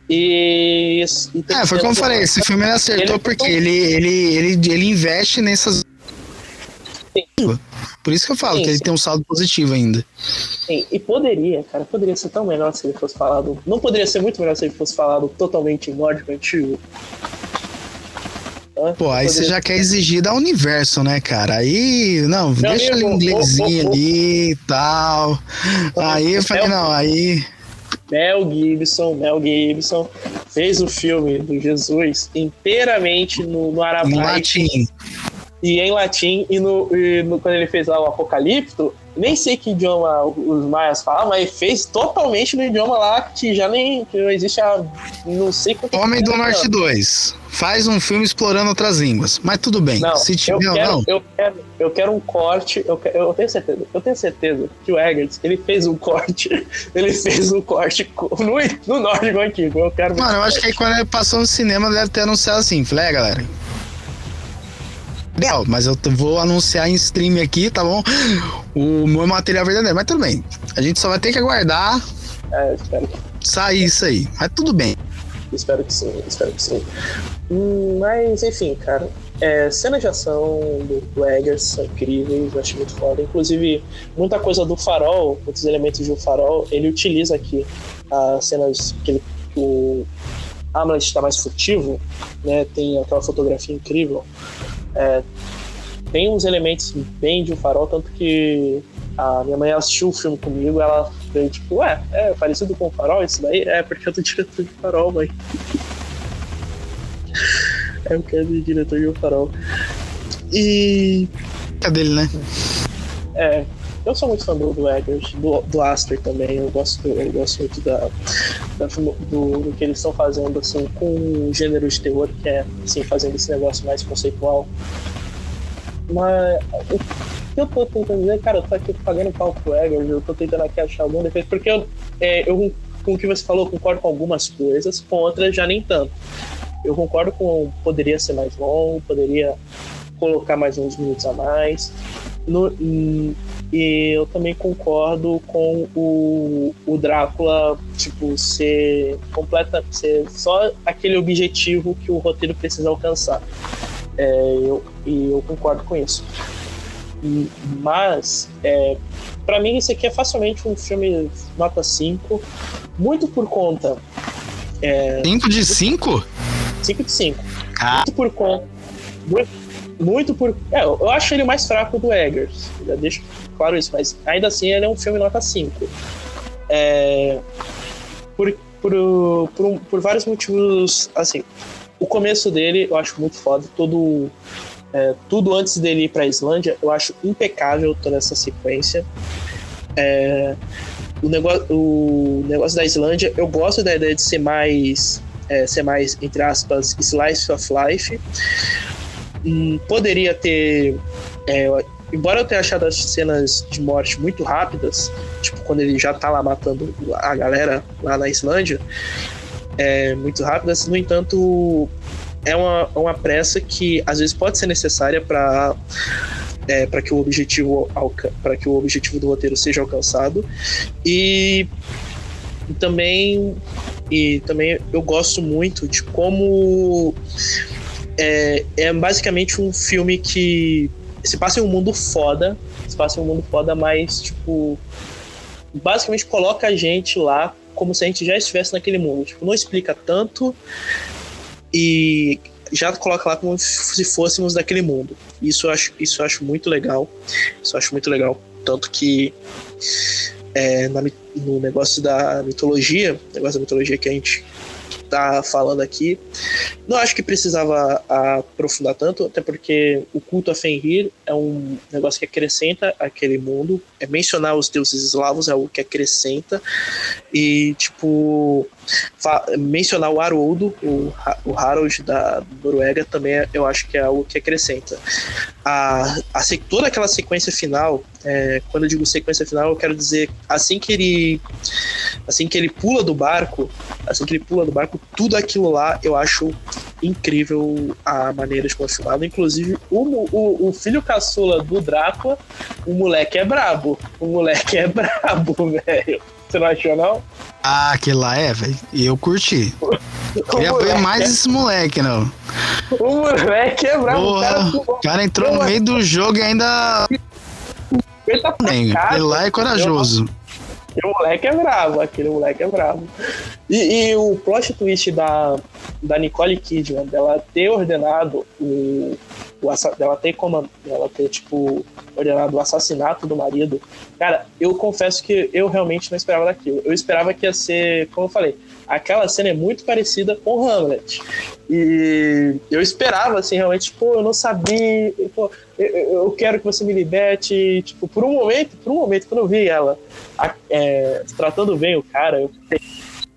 E. e é, foi como eu falei, esse filme ele acertou ele porque ele, ele, ele, ele investe nessas. Sim. Por isso que eu falo sim, que ele sim. tem um saldo positivo ainda. Sim, e poderia, cara, poderia ser tão melhor se ele fosse falado. Não poderia ser muito melhor se ele fosse falado totalmente nórdico antigo. Pô, aí você já quer exigir da universo, né, cara? Aí, não, Meu deixa amigo, ele inglesinho oh, oh, oh. ali e tal. Aí eu falei, não, aí. Mel Gibson, Mel Gibson fez o filme do Jesus inteiramente no, no Aramaico. Em latim e em latim, e, no, e no, quando ele fez lá o Apocalipto, nem sei que idioma os maias falam, mas fez totalmente no idioma lá que já nem que não existe há não sei quanto Homem do Norte 2 faz um filme explorando outras línguas, mas tudo bem. Não, se tiver eu quero, não. Eu quero, eu quero um corte, eu, quero, eu tenho certeza, eu tenho certeza que o Eggers, ele fez um corte, ele fez um corte no, no nórdico aqui. Eu quero Mano, eu acho que aí quando ele passou no cinema deve ter anunciado assim, falei, é, galera, Legal, mas eu vou anunciar em stream aqui, tá bom? O meu material verdadeiro. Mas tudo bem. A gente só vai ter que aguardar é, espero que... sair isso aí. Mas tudo bem. Espero que sim, espero que sim. Hum, mas, enfim, cara. É, cenas de ação do, do Eggers são incríveis, eu acho muito foda. Inclusive, muita coisa do farol, muitos elementos do farol, ele utiliza aqui as cenas que ele, o Hamlet está mais furtivo, né? Tem aquela fotografia incrível. É, tem uns elementos bem de um farol, tanto que a minha mãe assistiu o filme comigo, ela veio tipo, ué, é parecido com o farol isso daí? É, porque eu tô diretor de farol, mãe. é o que é de diretor de um farol. E. É dele, né? É. Eu sou muito fã do, do Eggers, do, do Aster também. Eu gosto, eu gosto muito da do, do, que eles estão fazendo assim, com o gênero de terror, que é assim, fazendo esse negócio mais conceitual. Mas o que eu tô tentando dizer, cara, eu tô aqui pagando pau pro Eggers, eu tô tentando aqui achar algum defeito, porque eu, é, eu, com o que você falou, concordo com algumas coisas, com outras já nem tanto. Eu concordo com poderia ser mais longo, poderia colocar mais uns minutos a mais. No, e eu também concordo com o, o Drácula, tipo, ser completa, ser só aquele objetivo que o roteiro precisa alcançar. É, eu, e eu concordo com isso. Mas, é, para mim, esse aqui é facilmente um filme nota 5, muito por conta. 5 é, de 5? 5 de 5. Ah. Muito por conta. Muito, muito por. É, eu acho ele mais fraco do Eggers. Já deixo claro isso, mas ainda assim ele é um filme nota 5. É, por, por, por, por, vários motivos, assim, o começo dele eu acho muito foda, todo, é, tudo antes dele ir pra Islândia, eu acho impecável toda essa sequência. É, o, negócio, o negócio da Islândia, eu gosto da ideia de ser mais, é, ser mais entre aspas, slice of life. Hum, poderia ter. Embora eu tenha achado as cenas de morte muito rápidas, tipo quando ele já tá lá matando a galera lá na Islândia, é, muito rápidas, no entanto, é uma, uma pressa que às vezes pode ser necessária para é, para que o objetivo para que o objetivo do roteiro seja alcançado. E também e também eu gosto muito de como é, é basicamente um filme que se passa em um mundo foda, se passa em um mundo foda, mas, tipo, basicamente coloca a gente lá como se a gente já estivesse naquele mundo. Tipo, não explica tanto e já coloca lá como se fôssemos daquele mundo. Isso eu acho, isso eu acho muito legal. Isso eu acho muito legal. Tanto que é, na, no negócio da mitologia, negócio da mitologia que a gente tá falando aqui. Não acho que precisava aprofundar tanto, até porque o culto a Fenrir é um negócio que acrescenta aquele mundo. É mencionar os deuses eslavos é algo que acrescenta. E, tipo, mencionar o Haroldo, o, o Harold da Noruega, também eu acho que é algo que acrescenta. A, a, toda aquela sequência final, é, quando eu digo sequência final, eu quero dizer assim que ele assim que ele pula do barco, assim que ele pula do barco, tudo aquilo lá eu acho incrível a maneira de é filmado. Inclusive, o, o, o, filho caçula do Drácula, o moleque é brabo. O moleque é brabo, velho. Você não achou, não? Ah, aquele lá é, velho. E eu curti. Queria ver mais esse moleque, não. O moleque é. Porra, o cara, cara entrou no meio do jogo e ainda. Ele tá Ele lá é corajoso. Aquele moleque é bravo, aquele moleque é bravo. E, e, o plot twist da, da Nicole Kidman, dela ter ordenado o, o dela ter comand, dela ter, tipo, ordenado o assassinato do marido, cara, eu confesso que eu realmente não esperava daquilo. Eu esperava que ia ser, como eu falei, aquela cena é muito parecida com Hamlet. E eu esperava, assim, realmente, pô, eu não sabia, pô, eu, eu quero que você me liberte. Tipo, por um momento, por um momento, quando eu vi ela é, tratando bem o cara, eu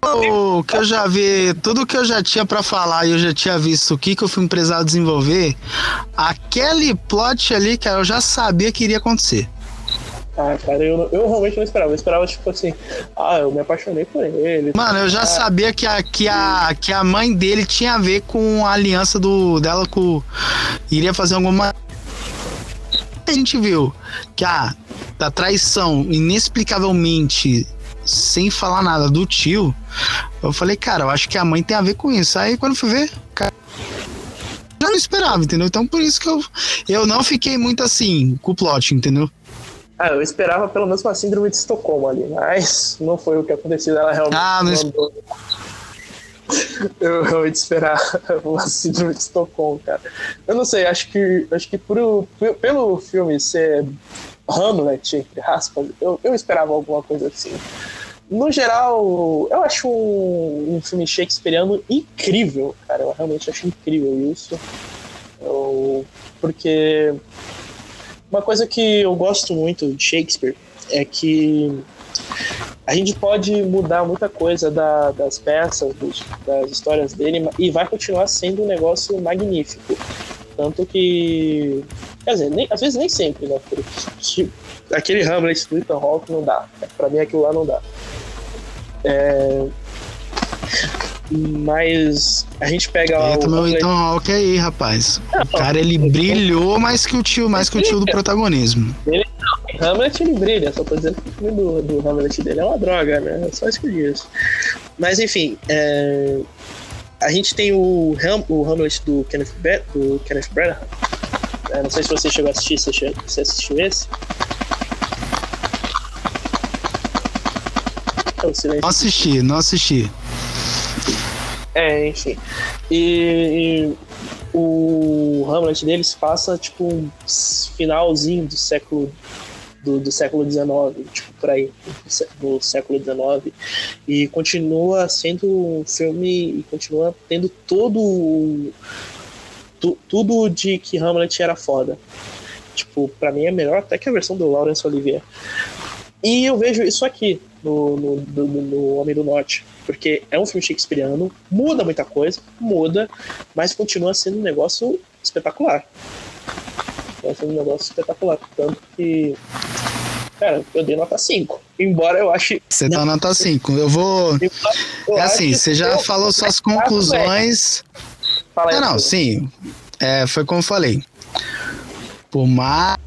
o que eu já vi, tudo que eu já tinha para falar e eu já tinha visto o que, que eu fui empresário desenvolver, aquele plot ali, cara, eu já sabia que iria acontecer. Ah, cara, eu, eu realmente não esperava. Eu esperava, tipo assim, ah, eu me apaixonei por ele. Mano, eu já ah. sabia que a, que, a, que a mãe dele tinha a ver com a aliança do, dela com. iria fazer alguma. A gente viu que a da traição inexplicavelmente sem falar nada do tio, eu falei, cara, eu acho que a mãe tem a ver com isso. Aí quando fui ver, cara, já não esperava, entendeu? Então por isso que eu, eu não fiquei muito assim com o plot, entendeu? Ah, eu esperava pelo menos uma síndrome de Estocolmo ali, mas não foi o que aconteceu. Ela realmente. Ah, não mandou... Eu realmente esperava uma síndrome de Estocolmo, cara. Eu não sei, acho que, acho que por, pelo filme ser Hamlet, entre aspas, eu, eu esperava alguma coisa assim. No geral, eu acho um, um filme shakespeariano incrível, cara. Eu realmente acho incrível isso. Eu, porque uma coisa que eu gosto muito de Shakespeare é que a gente pode mudar muita coisa da, das peças, dos, das histórias dele, e vai continuar sendo um negócio magnífico. Tanto que. Quer dizer, nem, às vezes nem sempre, né? Porque, aquele Hamlet do Ethan Hawke não dá. Pra mim aquilo lá não dá. É... Mas a gente pega lá. Eita, o meu Ethan Hawke aí, rapaz. Não, O cara, ele brilhou mais que o tio, mais que o tio do protagonismo. Hamlet ele brilha, só tô dizendo que o filme do, do Hamlet dele é uma droga, né? É só isso que eu disse. Mas enfim, é, a gente tem o, Ham, o Hamlet do Kenneth, Be do Kenneth Branagh. É, não sei se você chegou a assistir, che- você assistiu esse? É Não assisti, não assisti. É, enfim. E, e o Hamlet deles passa, tipo, um finalzinho do século do, do século XIX, tipo, por aí, do século XIX, e continua sendo um filme e continua tendo todo o- tu- tudo de que Hamlet era foda. Tipo, pra mim é melhor até que a versão do Laurence Olivier. E eu vejo isso aqui no, no, no- no Homem do Norte. Porque é um filme shakespeariano, muda muita coisa, muda, mas continua sendo um negócio espetacular. Continua sendo um negócio espetacular. Tanto que. Cara, eu dei nota 5. Embora eu ache. Você tá na nota 5. Eu vou. eu É assim, você já falou suas conclusões. Fala aí, Não, não, sim. É, foi como eu falei. Por mais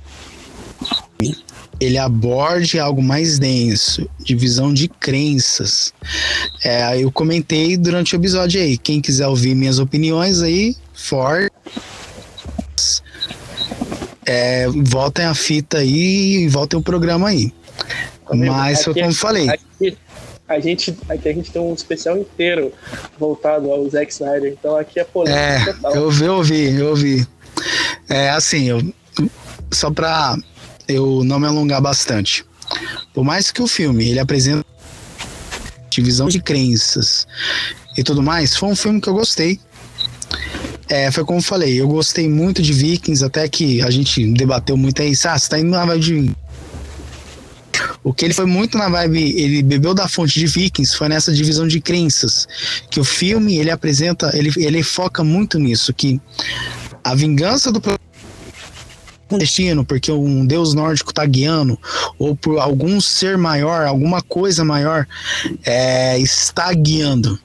ele aborde algo mais denso, divisão de crenças. É, eu comentei durante o episódio aí. Quem quiser ouvir minhas opiniões aí, for. É, voltem a fita aí e voltem o programa aí. Amigo, Mas foi como eu falei. Aqui a, gente, aqui a gente tem um especial inteiro voltado ao Zack Snyder. Então aqui é polêmica É, total. eu ouvi, eu ouvi, eu ouvi. É assim, eu, só pra eu não me alongar bastante. Por mais que o filme ele apresenta divisão de crenças e tudo mais, foi um filme que eu gostei. É, foi como eu falei, eu gostei muito de Vikings, até que a gente debateu muito aí, ah, você tá indo na vibe de o que ele foi muito na vibe, ele bebeu da fonte de Vikings, foi nessa divisão de crenças, que o filme ele apresenta, ele, ele foca muito nisso, que a vingança do destino, porque um deus nórdico tá guiando, ou por algum ser maior, alguma coisa maior, é, está guiando.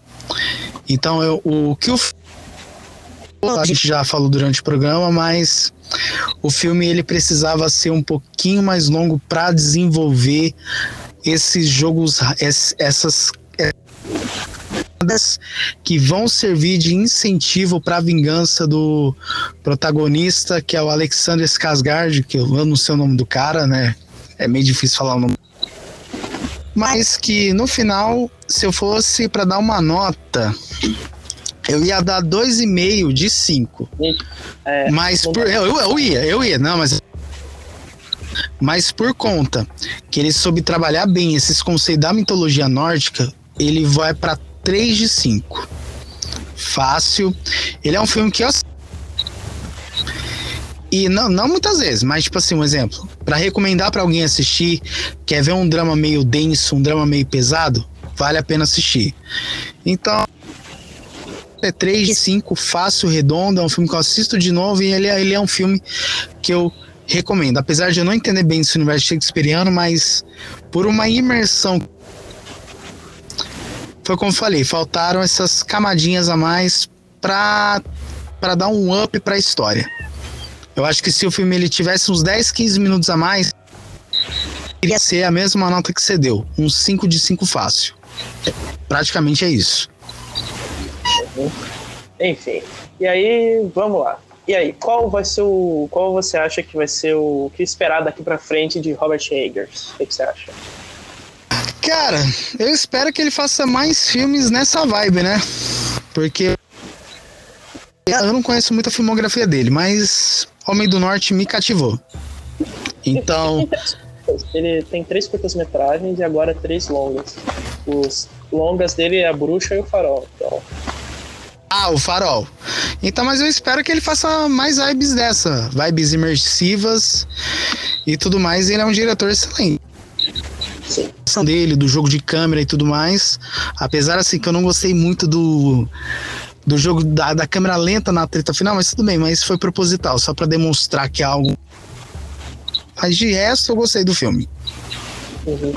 Então, eu, o que o a gente já falou durante o programa, mas o filme ele precisava ser um pouquinho mais longo para desenvolver esses jogos, es- essas que vão servir de incentivo para a vingança do protagonista, que é o Alexander Skarsgård, que eu não sei o nome do cara, né? É meio difícil falar o nome. Mas que no final, se eu fosse para dar uma nota, eu ia dar 2,5 de 5. É, Mas por, eu, eu- ia, eu ia, não, mas. Mas por conta que ele soube trabalhar bem esses conceitos da mitologia nórdica, ele vai pra 3 de 5. Fácil. Ele é um filme que eu. E não, não muitas vezes, mas tipo assim, um exemplo. Pra recomendar pra alguém assistir, quer ver um drama meio denso, um drama meio pesado, vale a pena assistir. Então, é 3 de 5, fácil, redondo, é um filme que eu assisto de novo e ele, é- ele é um filme que eu recomendo. Apesar de eu não entender bem esse universo shakespeariano, mas por uma imersão. Foi como eu falei, faltaram essas camadinhas a mais pra, pra dar um up pra história. Eu acho que se o filme ele tivesse uns 10, 15 minutos a mais, iria ser a mesma nota que você deu. Um 5 de 5 fácil. Praticamente é isso. Enfim. E aí, vamos lá. E aí, qual vai ser o. Qual você acha que vai ser o, o que esperar daqui pra frente de Robert Eggers? O que, que você acha? Cara, eu espero que ele faça mais filmes nessa vibe, né? Porque eu não conheço muito a filmografia dele, mas Homem do Norte me cativou. Então, Ele tem três curtas-metragens e agora três longas. Os longas dele é a Bruxa e o Farol. Então, ah, o Farol. Então, mas eu espero que ele faça mais vibes dessa, vibes imersivas e tudo mais. Ele é um diretor excelente. sim. dele, do jogo de câmera e tudo mais. Apesar assim que eu não gostei muito do do jogo da, da câmera lenta na treta final, mas tudo bem, mas foi proposital, só pra demonstrar que é algo. Mas de resto eu gostei do filme. Uhum.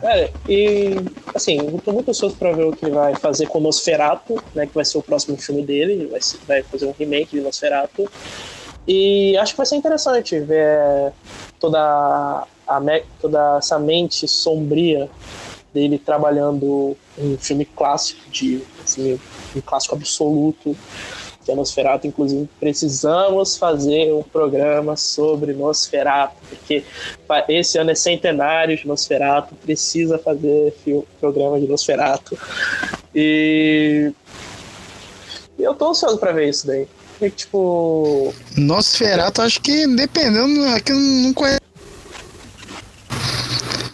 Cara, e assim, eu tô muito ansioso pra ver o que ele vai fazer com o Nosferatu, né? Que vai ser o próximo filme dele. Ele vai, vai fazer um remake de Nosferatu. E acho que vai ser interessante ver toda, a, toda essa mente sombria dele trabalhando um filme clássico, de assim, um clássico absoluto, é Nosferatu. Inclusive, precisamos fazer um programa sobre Nosferatu, porque esse ano é centenário de Nosferatu, precisa fazer filme, programa de Nosferatu. E eu tô ansioso para ver isso daí. E, tipo. Nosferatu, acho que dependendo, é que eu não conheço.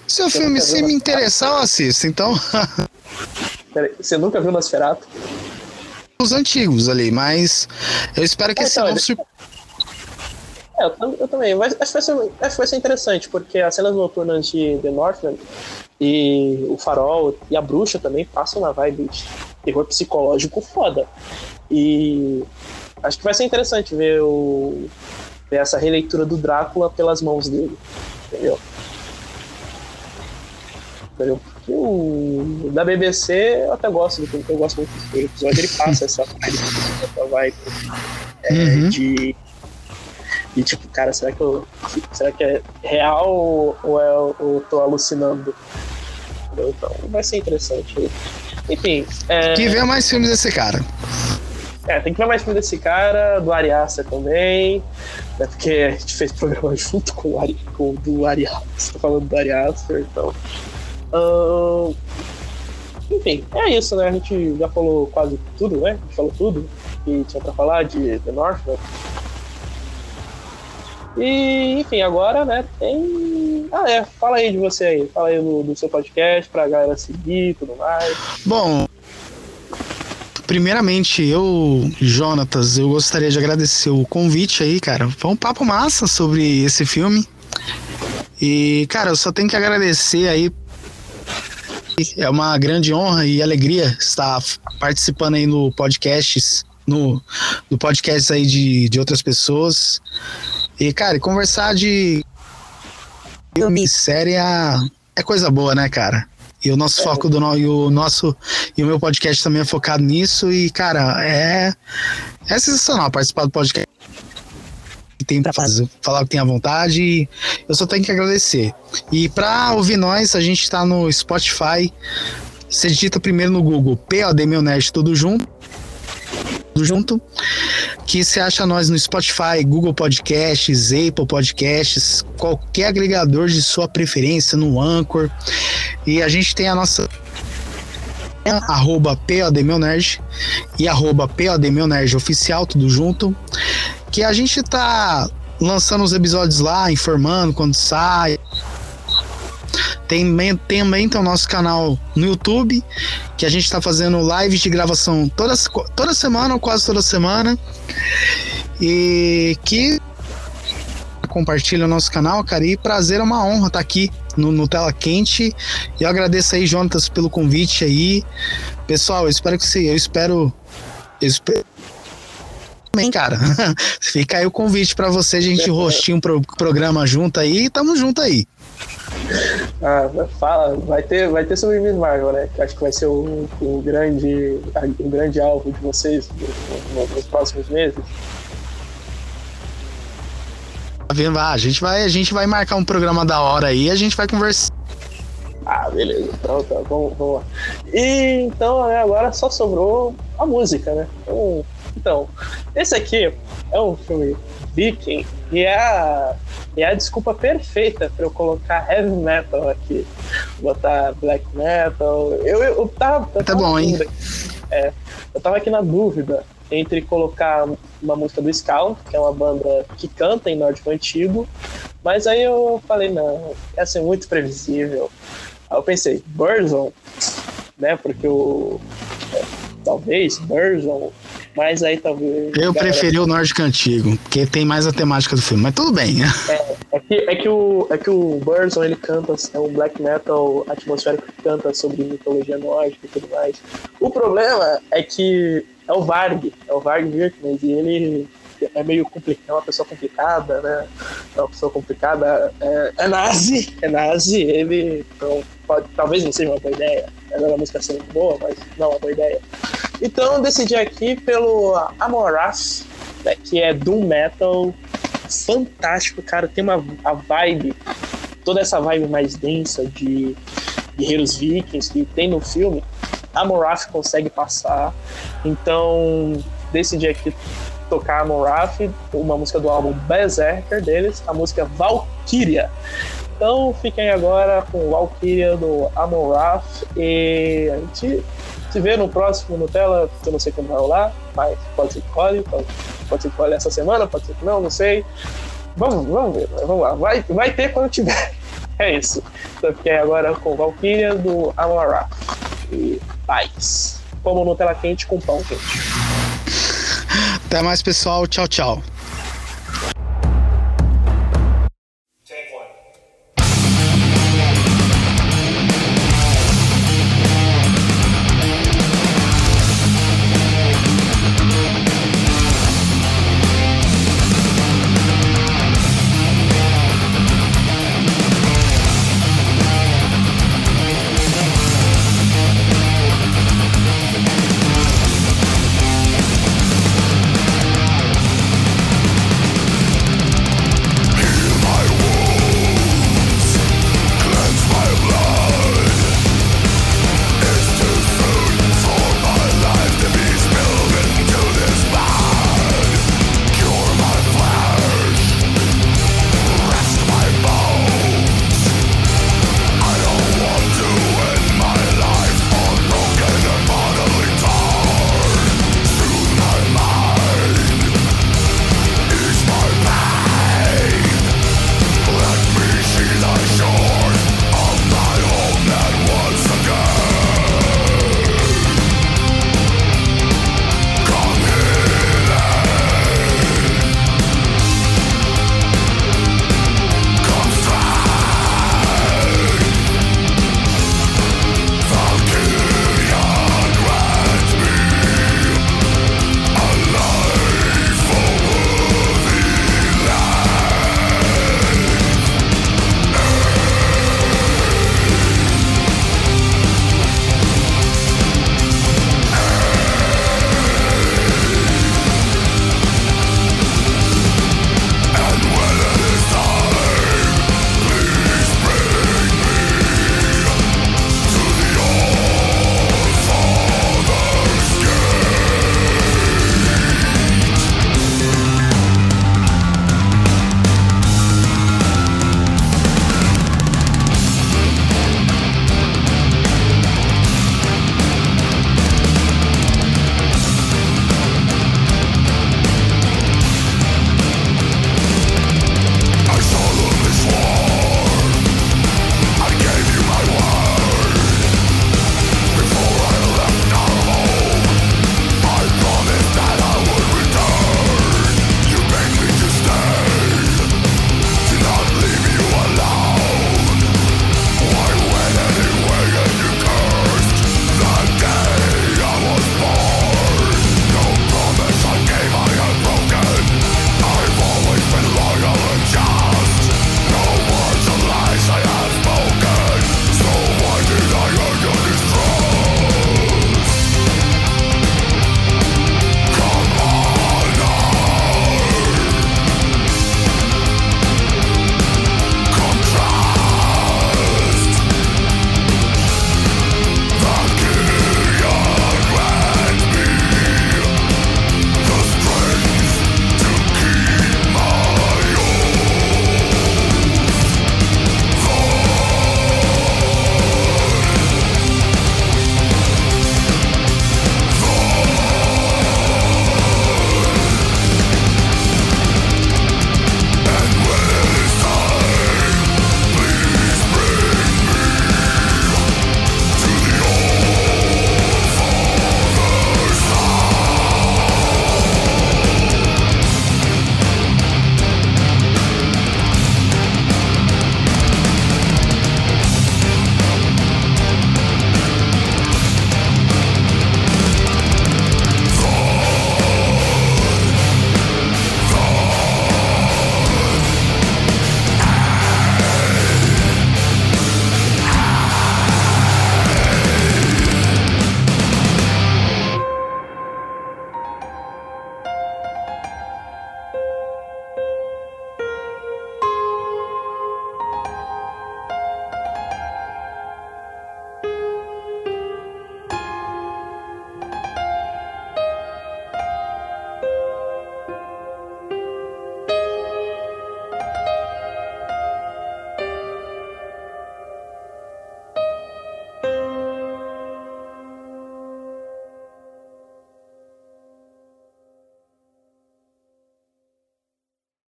Se o filme se me interessar, eu assisto, então. Peraí, você nunca viu Nosferatu? Os antigos ali, mas eu espero que é, esse então, novo. Ele... É, eu, eu também. Mas acho, que vai ser, acho que vai ser interessante, porque as cenas noturnas de The Northland e o Farol e a Bruxa também passam na vibe de terror psicológico foda. E acho que vai ser interessante ver, o, ver essa releitura do Drácula pelas mãos dele. Entendeu? Entendeu? O da BBC eu até gosto do eu gosto muito do episódio, ele passa essa vibe, essa vibe é, uhum. de e tipo, cara, será que eu. Será que é real ou, é, ou eu tô alucinando? Então vai ser interessante. Enfim. É... Que venha mais filmes desse cara. É, tem que ver mais filme desse cara, do Ari Aster também, né, porque a gente fez programa junto com o, Ari, com do Ari Aster, tô falando do Ari Aster, então... Uh, enfim, é isso, né? A gente já falou quase tudo, né? A gente falou tudo que tinha pra falar de The Northman. E, enfim, agora, né, tem. Ah, é, fala aí de você aí, fala aí do, do seu podcast pra galera seguir e tudo mais. Bom, Primeiramente, eu, Jonatas, eu gostaria de agradecer o convite aí, cara. Foi um papo massa sobre esse filme. E, cara, eu só tenho que agradecer aí. É uma grande honra e alegria estar participando aí no podcasts, no, no podcast aí de, de outras pessoas. E, cara, conversar de filme série é, é coisa boa, né, cara? E o nosso é. foco do e o nosso e o meu podcast também é focado nisso e cara, é é sensacional participar do podcast. Tem para fazer, falar o que tem à vontade. Eu só tenho que agradecer. E para ouvir nós, a gente está no Spotify. Você digita primeiro no Google POD Meu Nerd tudo junto tudo junto. Que você acha nós no Spotify, Google Podcasts, Apple Podcasts, qualquer agregador de sua preferência, no Anchor. E a gente tem a nossa arroba PODMeunerd e arroba PODMeunerd oficial, tudo junto. Que a gente tá lançando os episódios lá, informando quando sai, tem também tem o nosso canal no YouTube, que a gente está fazendo lives de gravação toda, toda semana ou quase toda semana. E que compartilha o nosso canal, cara. E prazer, é uma honra estar tá aqui no, no Tela Quente. E eu agradeço aí, Jonatas, pelo convite aí. Pessoal, eu espero que você. Eu espero. Eu espero também, cara. Fica aí o convite para você, a gente rostir um pro, programa junto aí. Tamo junto aí. Ah, fala, vai ter, vai ter sobre Miss Marvel, né? Que acho que vai ser o, o grande, o grande alvo de vocês nos próximos meses. Tá a gente vai, a gente vai marcar um programa da hora aí, a gente vai conversar. Ah, beleza. Então, tá, vamos, vamos lá. E então, né, agora só sobrou a música, né? Então, então, esse aqui é um filme viking e é a, é a desculpa perfeita para eu colocar heavy metal aqui. Botar black metal. Eu, eu, eu tava. Eu tá bom, hein? É, eu tava aqui na dúvida entre colocar uma música do Skull, que é uma banda que canta em nórdico antigo, mas aí eu falei, não, ia ser muito previsível. Aí eu pensei, Burzon, né? Porque o. É, talvez Burzon mas aí talvez. Eu galera... preferi o nórdico antigo, porque tem mais a temática do filme, mas tudo bem. É, é, que, é, que, o, é que o Burson ele canta, é um black metal atmosférico que canta sobre mitologia nórdica e tudo mais. O problema é que é o Varg, é o Varg Virknes, e ele é meio complicado, é uma pessoa complicada, né? É uma pessoa complicada, é, é nazi, é nazi, ele então, pode, talvez não seja uma boa ideia. Ela a música sendo boa, mas não é uma boa ideia. Então decidi aqui pelo Amoras, né, que é Doom Metal, fantástico, cara, tem uma a vibe, toda essa vibe mais densa de guerreiros vikings que tem no filme, a Morath consegue passar. Então, decidi aqui tocar a Morath, uma música do álbum Berserker deles, a música Valkyria. Então, fiquem agora com Valkyria do Amorath e a gente se vê no próximo Nutella, eu não sei quando vai rolar, mas pode ser que role, pode, pode ser que role essa semana, pode ser que não, não sei. Vamos, vamos ver, vamos lá. Vai, vai ter quando tiver. É isso. Então fiquei agora com Valkyria do Amara. E paz. Como Nutella quente com pão quente. Até mais, pessoal. Tchau, tchau.